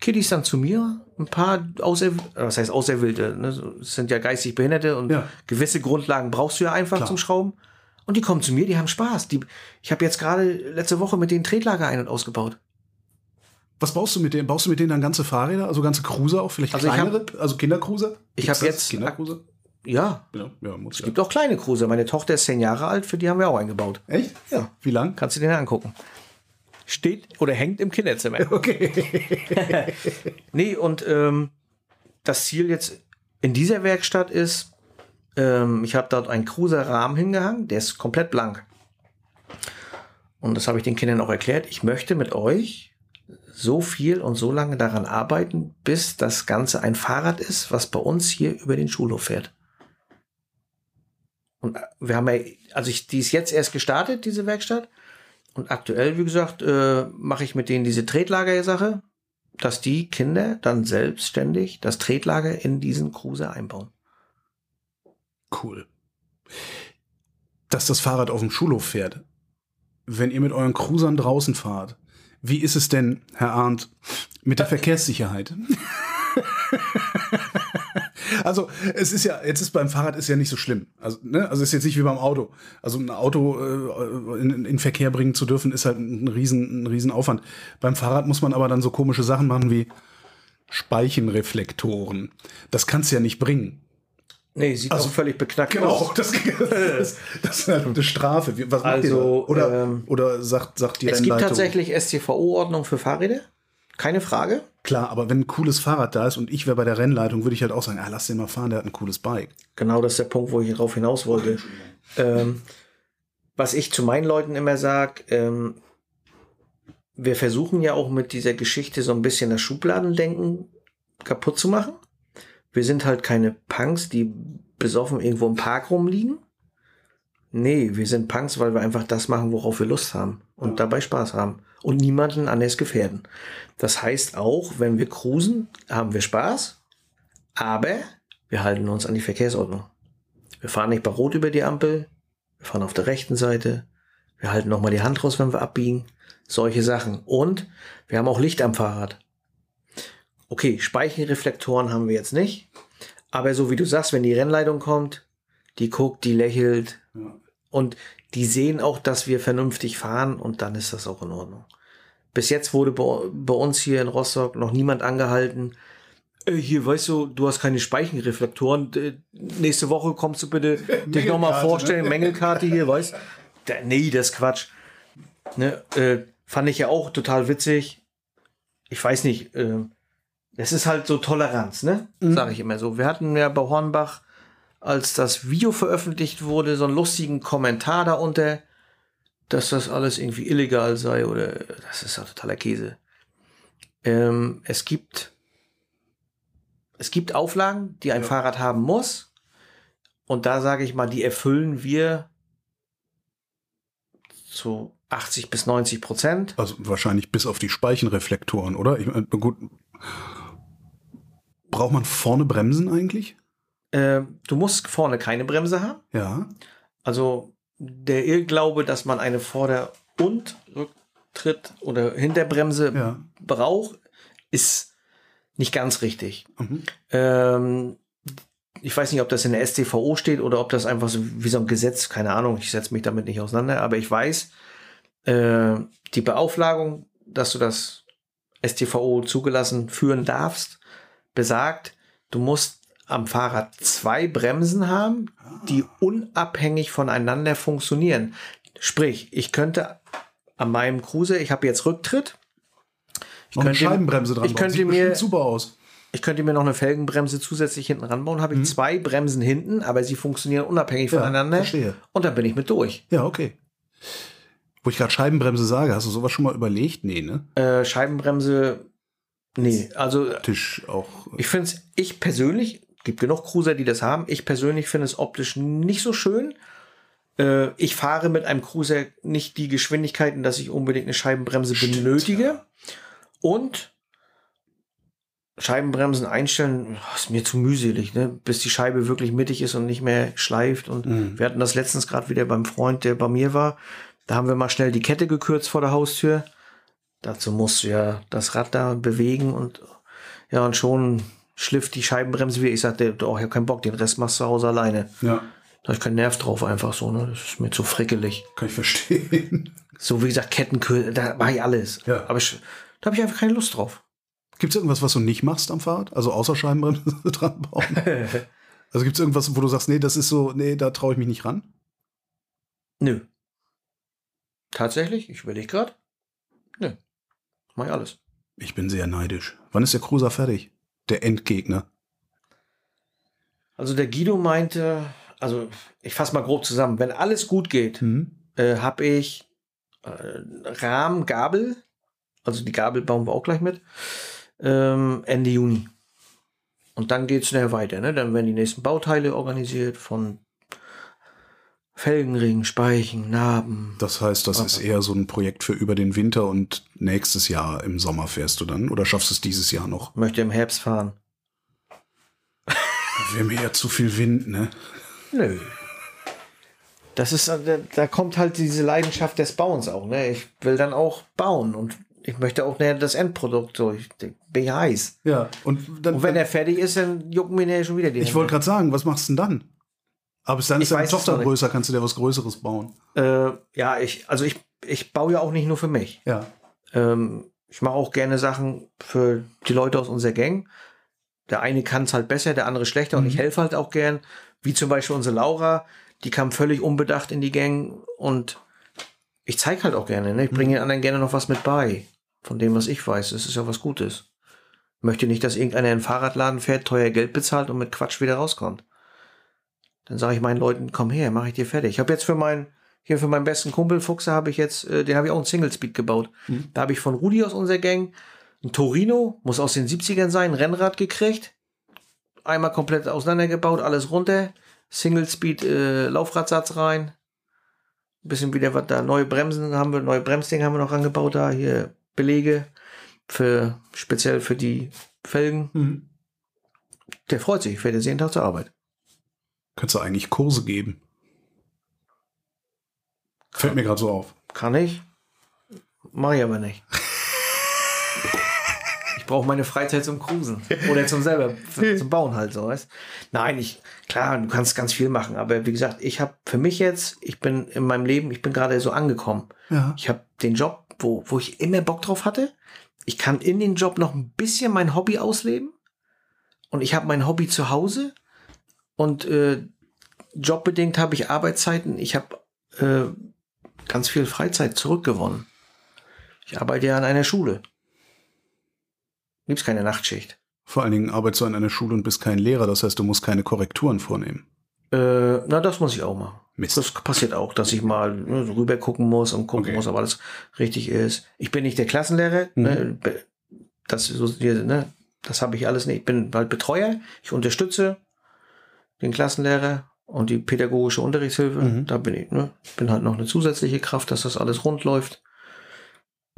Kiddies dann zu mir, ein paar außer, was heißt Auserwählte, ne? es sind ja geistig Behinderte und Ja. gewisse Grundlagen brauchst du ja einfach Klar. zum Schrauben. Und die kommen zu mir, die haben Spaß. Die, ich habe jetzt gerade letzte Woche mit den Tretlager ein- und ausgebaut. Was baust du mit denen? Baust du mit denen dann ganze Fahrräder, also ganze Cruiser auch, vielleicht Also kleinere, also Kindercruiser? Ich Gibt's hab das? jetzt- Kindercruiser. Ja, Ja, ja, muss es ja. gibt auch kleine Cruiser. Meine Tochter ist zehn Jahre alt, für die haben wir auch eingebaut. Echt? Ja. Wie lang? Kannst du den angucken. Steht oder hängt im Kinderzimmer. Okay. Nee, und ähm, das Ziel jetzt in dieser Werkstatt ist, ähm, ich habe dort einen Cruiser-Rahmen hingehangen, der ist komplett blank. Und das habe ich den Kindern auch erklärt. Ich möchte mit euch so viel und so lange daran arbeiten, bis das Ganze ein Fahrrad ist, was bei uns hier über den Schulhof fährt. Und äh, wir haben ja, also ich, die ist jetzt erst gestartet, diese Werkstatt. Und aktuell, wie gesagt, äh, mache ich mit denen diese Tretlager-Sache, dass die Kinder dann selbstständig das Tretlager in diesen Cruiser einbauen. Cool. Dass das Fahrrad auf dem Schulhof fährt. Wenn ihr mit euren Cruisern draußen fahrt, wie ist es denn, Herr Arndt, mit der Verkehrssicherheit? also, es ist ja, jetzt ist beim Fahrrad ist ja nicht so schlimm. Also, ne, also ist jetzt nicht wie beim Auto. Also ein Auto äh, in, in Verkehr bringen zu dürfen, ist halt ein riesen, ein riesen Aufwand. Beim Fahrrad muss man aber dann so komische Sachen machen wie Speichenreflektoren. Das kannst du ja nicht bringen. Nee, sieht Also, auch völlig beknackt Genau, aus. das, das, das ist halt eine Strafe. Was macht ihr da? Also, Oder, ähm, oder sagt, sagt die Es gibt tatsächlich STVO-Ordnung für Fahrräder. Keine Frage. Klar, aber wenn ein cooles Fahrrad da ist und ich wäre bei der Rennleitung, würde ich halt auch sagen, ah, lass den mal fahren, der hat ein cooles Bike. Genau das ist der Punkt, wo ich darauf hinaus wollte. Ähm, was ich zu meinen Leuten immer sage, ähm, wir versuchen ja auch mit dieser Geschichte so ein bisschen das Schubladendenken kaputt zu machen. Wir sind halt keine Punks, die besoffen irgendwo im Park rumliegen. Nee, wir sind Punks, weil wir einfach das machen, worauf wir Lust haben und dabei Spaß haben und niemanden anders gefährden. Das heißt auch, wenn wir cruisen, haben wir Spaß, aber wir halten uns an die Verkehrsordnung. Wir fahren nicht bei Rot über die Ampel, wir fahren auf der rechten Seite, wir halten nochmal die Hand raus, wenn wir abbiegen, solche Sachen. Und wir haben auch Licht am Fahrrad. Okay, Speichenreflektoren haben wir jetzt nicht, aber so wie du sagst, wenn die Rennleitung kommt, die guckt, die lächelt Ja. und die sehen auch, dass wir vernünftig fahren und dann ist das auch in Ordnung. Bis jetzt wurde bei, uns hier in Rostock noch niemand angehalten. Äh, hier, weißt du, du hast keine Speichenreflektoren. Nächste Woche kommst du bitte dich nochmal Mängelkarte, vorstellen. ne? Mängelkarte hier, weißt da, Nee, das ist Quatsch. Ne, äh, fand ich ja auch total witzig. Ich weiß nicht, äh, es ist halt so Toleranz, ne? Sag ich immer so. Wir hatten ja bei Hornbach, als das Video veröffentlicht wurde, so einen lustigen Kommentar darunter, dass das alles irgendwie illegal sei oder das ist ja totaler Käse. Ähm, es gibt es gibt Auflagen, die ein Ja. Fahrrad haben muss. Und da sage ich mal, die erfüllen wir zu 80 bis 90 Prozent. Also wahrscheinlich bis auf die Speichenreflektoren, oder? Ich meine, gut. Braucht man vorne Bremsen eigentlich? Äh, du musst vorne keine Bremse haben. Ja. Also der Irrglaube, dass man eine Vorder- und Rücktritt oder Hinterbremse Ja. braucht, ist nicht ganz richtig. Mhm. Ähm, ich weiß nicht, ob das in der StVO steht oder ob das einfach so wie so ein Gesetz, keine Ahnung, ich setze mich damit nicht auseinander, aber ich weiß, äh, die Beauflagung, dass du das StVO zugelassen führen darfst, besagt, du musst am Fahrrad zwei Bremsen haben, die unabhängig voneinander funktionieren. Sprich, ich könnte an meinem Cruiser, ich habe jetzt Rücktritt, ich Noch eine könnte- Scheibenbremse dran. ich bauen. könnte Sieht mir- super aus. Ich könnte mir noch eine Felgenbremse zusätzlich hinten ranbauen. Habe ich zwei Bremsen hinten, aber sie funktionieren unabhängig Ja, voneinander. verstehe. Und dann bin ich mit durch. Ja, okay. Wo ich gerade Scheibenbremse sage, hast du sowas schon mal überlegt? Nee, ne? Äh, Scheibenbremse, nee. Also Tisch auch. ich finde es, ich persönlich, gibt genug Cruiser, die das haben. Ich persönlich finde es optisch nicht so schön. Äh, ich fahre mit einem Cruiser nicht die Geschwindigkeiten, dass ich unbedingt eine Scheibenbremse benötige. Und Scheibenbremsen einstellen, oh, ist mir zu mühselig, ne? bis die Scheibe wirklich mittig ist und nicht mehr schleift. Und Mhm. wir hatten das letztens gerade wieder beim Freund, der bei mir war. Da haben wir mal schnell die Kette gekürzt vor der Haustür. Dazu musst du ja das Rad da bewegen und ja, und schon schliff die Scheibenbremse wieder. Ich sagte, oh, ich habe keinen Bock, den Rest machst du zu Hause alleine. Ja, Da habe ich keinen Nerv drauf, einfach so, ne? Das ist mir zu frickelig. kann ich verstehen. So wie gesagt, Kettenkürzel, da war ich alles. Ja. Aber ich, da habe ich einfach keine Lust drauf. Gibt es irgendwas, was du nicht machst am Fahrrad? Also außer Scheibenbremse dran bauen? Also gibt es irgendwas, wo du sagst, nee, das ist so, nee, da traue ich mich nicht ran? Nö. Tatsächlich, ich überlege gerade. Nö. Mach ich alles. Ich bin sehr neidisch. Wann ist der Cruiser fertig? Der Endgegner. Also der Guido meinte, also ich fasse mal grob zusammen, wenn alles gut geht, Mhm. äh, habe ich äh, Rahmen, Gabel, also die Gabel bauen wir auch gleich mit, ähm, Ende Juni. Und dann geht es schnell weiter. Ne? Dann werden die nächsten Bauteile organisiert von Felgenringen, Speichen, Narben. Das heißt, das ist eher so ein Projekt für über den Winter und nächstes Jahr im Sommer fährst du dann? Oder schaffst du es dieses Jahr noch? Möchte im Herbst fahren. Wäre mir ja zu viel Wind, ne? Nö. Das ist, äh, da, kommt halt diese Leidenschaft des Bauens auch. Ne? Ich will dann auch bauen und ich möchte auch näher das Endprodukt so. Ich bin ich heiß. Ja. Und dann, Und wenn er fertig ist, dann jucken mir ja schon wieder die ich wollte gerade sagen, was machst du denn dann? Aber bis dann ist deine es Tochter größer, kannst du dir was Größeres bauen. Äh, ja, ich, also ich, ich baue ja auch nicht nur für mich. Ja. Ähm, ich mache auch gerne Sachen für die Leute aus unserer Gang. Der eine kann es halt besser, der andere schlechter und ich helfe halt auch gern. Wie zum Beispiel unsere Laura, die kam völlig unbedacht in die Gang und ich zeige halt auch gerne. Ne? Ich bringe den anderen gerne noch was mit bei. Von dem, was ich weiß. Das ist ja was Gutes. Ich möchte nicht, dass irgendeiner in den Fahrradladen fährt, teuer Geld bezahlt und mit Quatsch wieder rauskommt. Dann sage ich meinen Leuten, komm her, mache ich dir fertig. Ich habe jetzt für meinen, hier für meinen besten Kumpel Fuchser habe ich jetzt, äh, den habe ich auch einen Single Speed gebaut. Da habe ich von Rudi aus unserer Gang ein Torino, muss aus den 70ern sein, ein Rennrad gekriegt. Einmal komplett auseinandergebaut, alles runter. Single Speed äh, Laufradsatz rein. Ein bisschen wieder was da, neue Bremsen haben wir, neue Bremsding haben wir noch angebaut da, hier Belege für, speziell für die Felgen. Mhm. Der freut sich, fährt jetzt jeden Tag zur Arbeit. Könntest du eigentlich Kurse geben? Fällt mir gerade so auf. Kann ich. Mach ich aber nicht. Ich brauche meine Freizeit zum Cruisen. Oder zum selber, zum Bauen halt so, weißt Nein, ich, klar, du kannst ganz viel machen, aber wie gesagt, ich habe für mich jetzt, ich bin in meinem Leben, ich bin gerade so angekommen. Ja. Ich habe den Job, wo, wo ich immer Bock drauf hatte. Ich kann in den Job noch ein bisschen mein Hobby ausleben. Und ich habe mein Hobby zu Hause. Und äh, jobbedingt habe ich Arbeitszeiten. Ich habe äh, ganz viel Freizeit zurückgewonnen. Ich arbeite ja an einer Schule. Gibt's keine Nachtschicht. Vor allen Dingen arbeitest du an einer Schule und bist kein Lehrer, das heißt, du musst keine Korrekturen vornehmen. Äh, na, das muss ich auch machen. Mist. Das passiert auch, dass ich mal ne, rüber gucken muss und gucken Okay. muss, ob alles richtig ist. Ich bin nicht der Klassenlehrer. Mhm. Ne, das, so, ne, das habe ich alles nicht. Ich bin halt Betreuer. Ich unterstütze den Klassenlehrer und die pädagogische Unterrichtshilfe. Mhm. Da bin ich. Ne, ich bin halt noch eine zusätzliche Kraft, dass das alles rund läuft.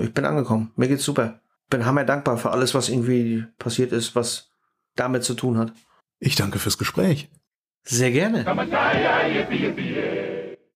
Ich bin angekommen. Mir geht's super. Bin hammer dankbar für alles, was irgendwie passiert ist, was damit zu tun hat. Ich danke fürs Gespräch. Sehr gerne.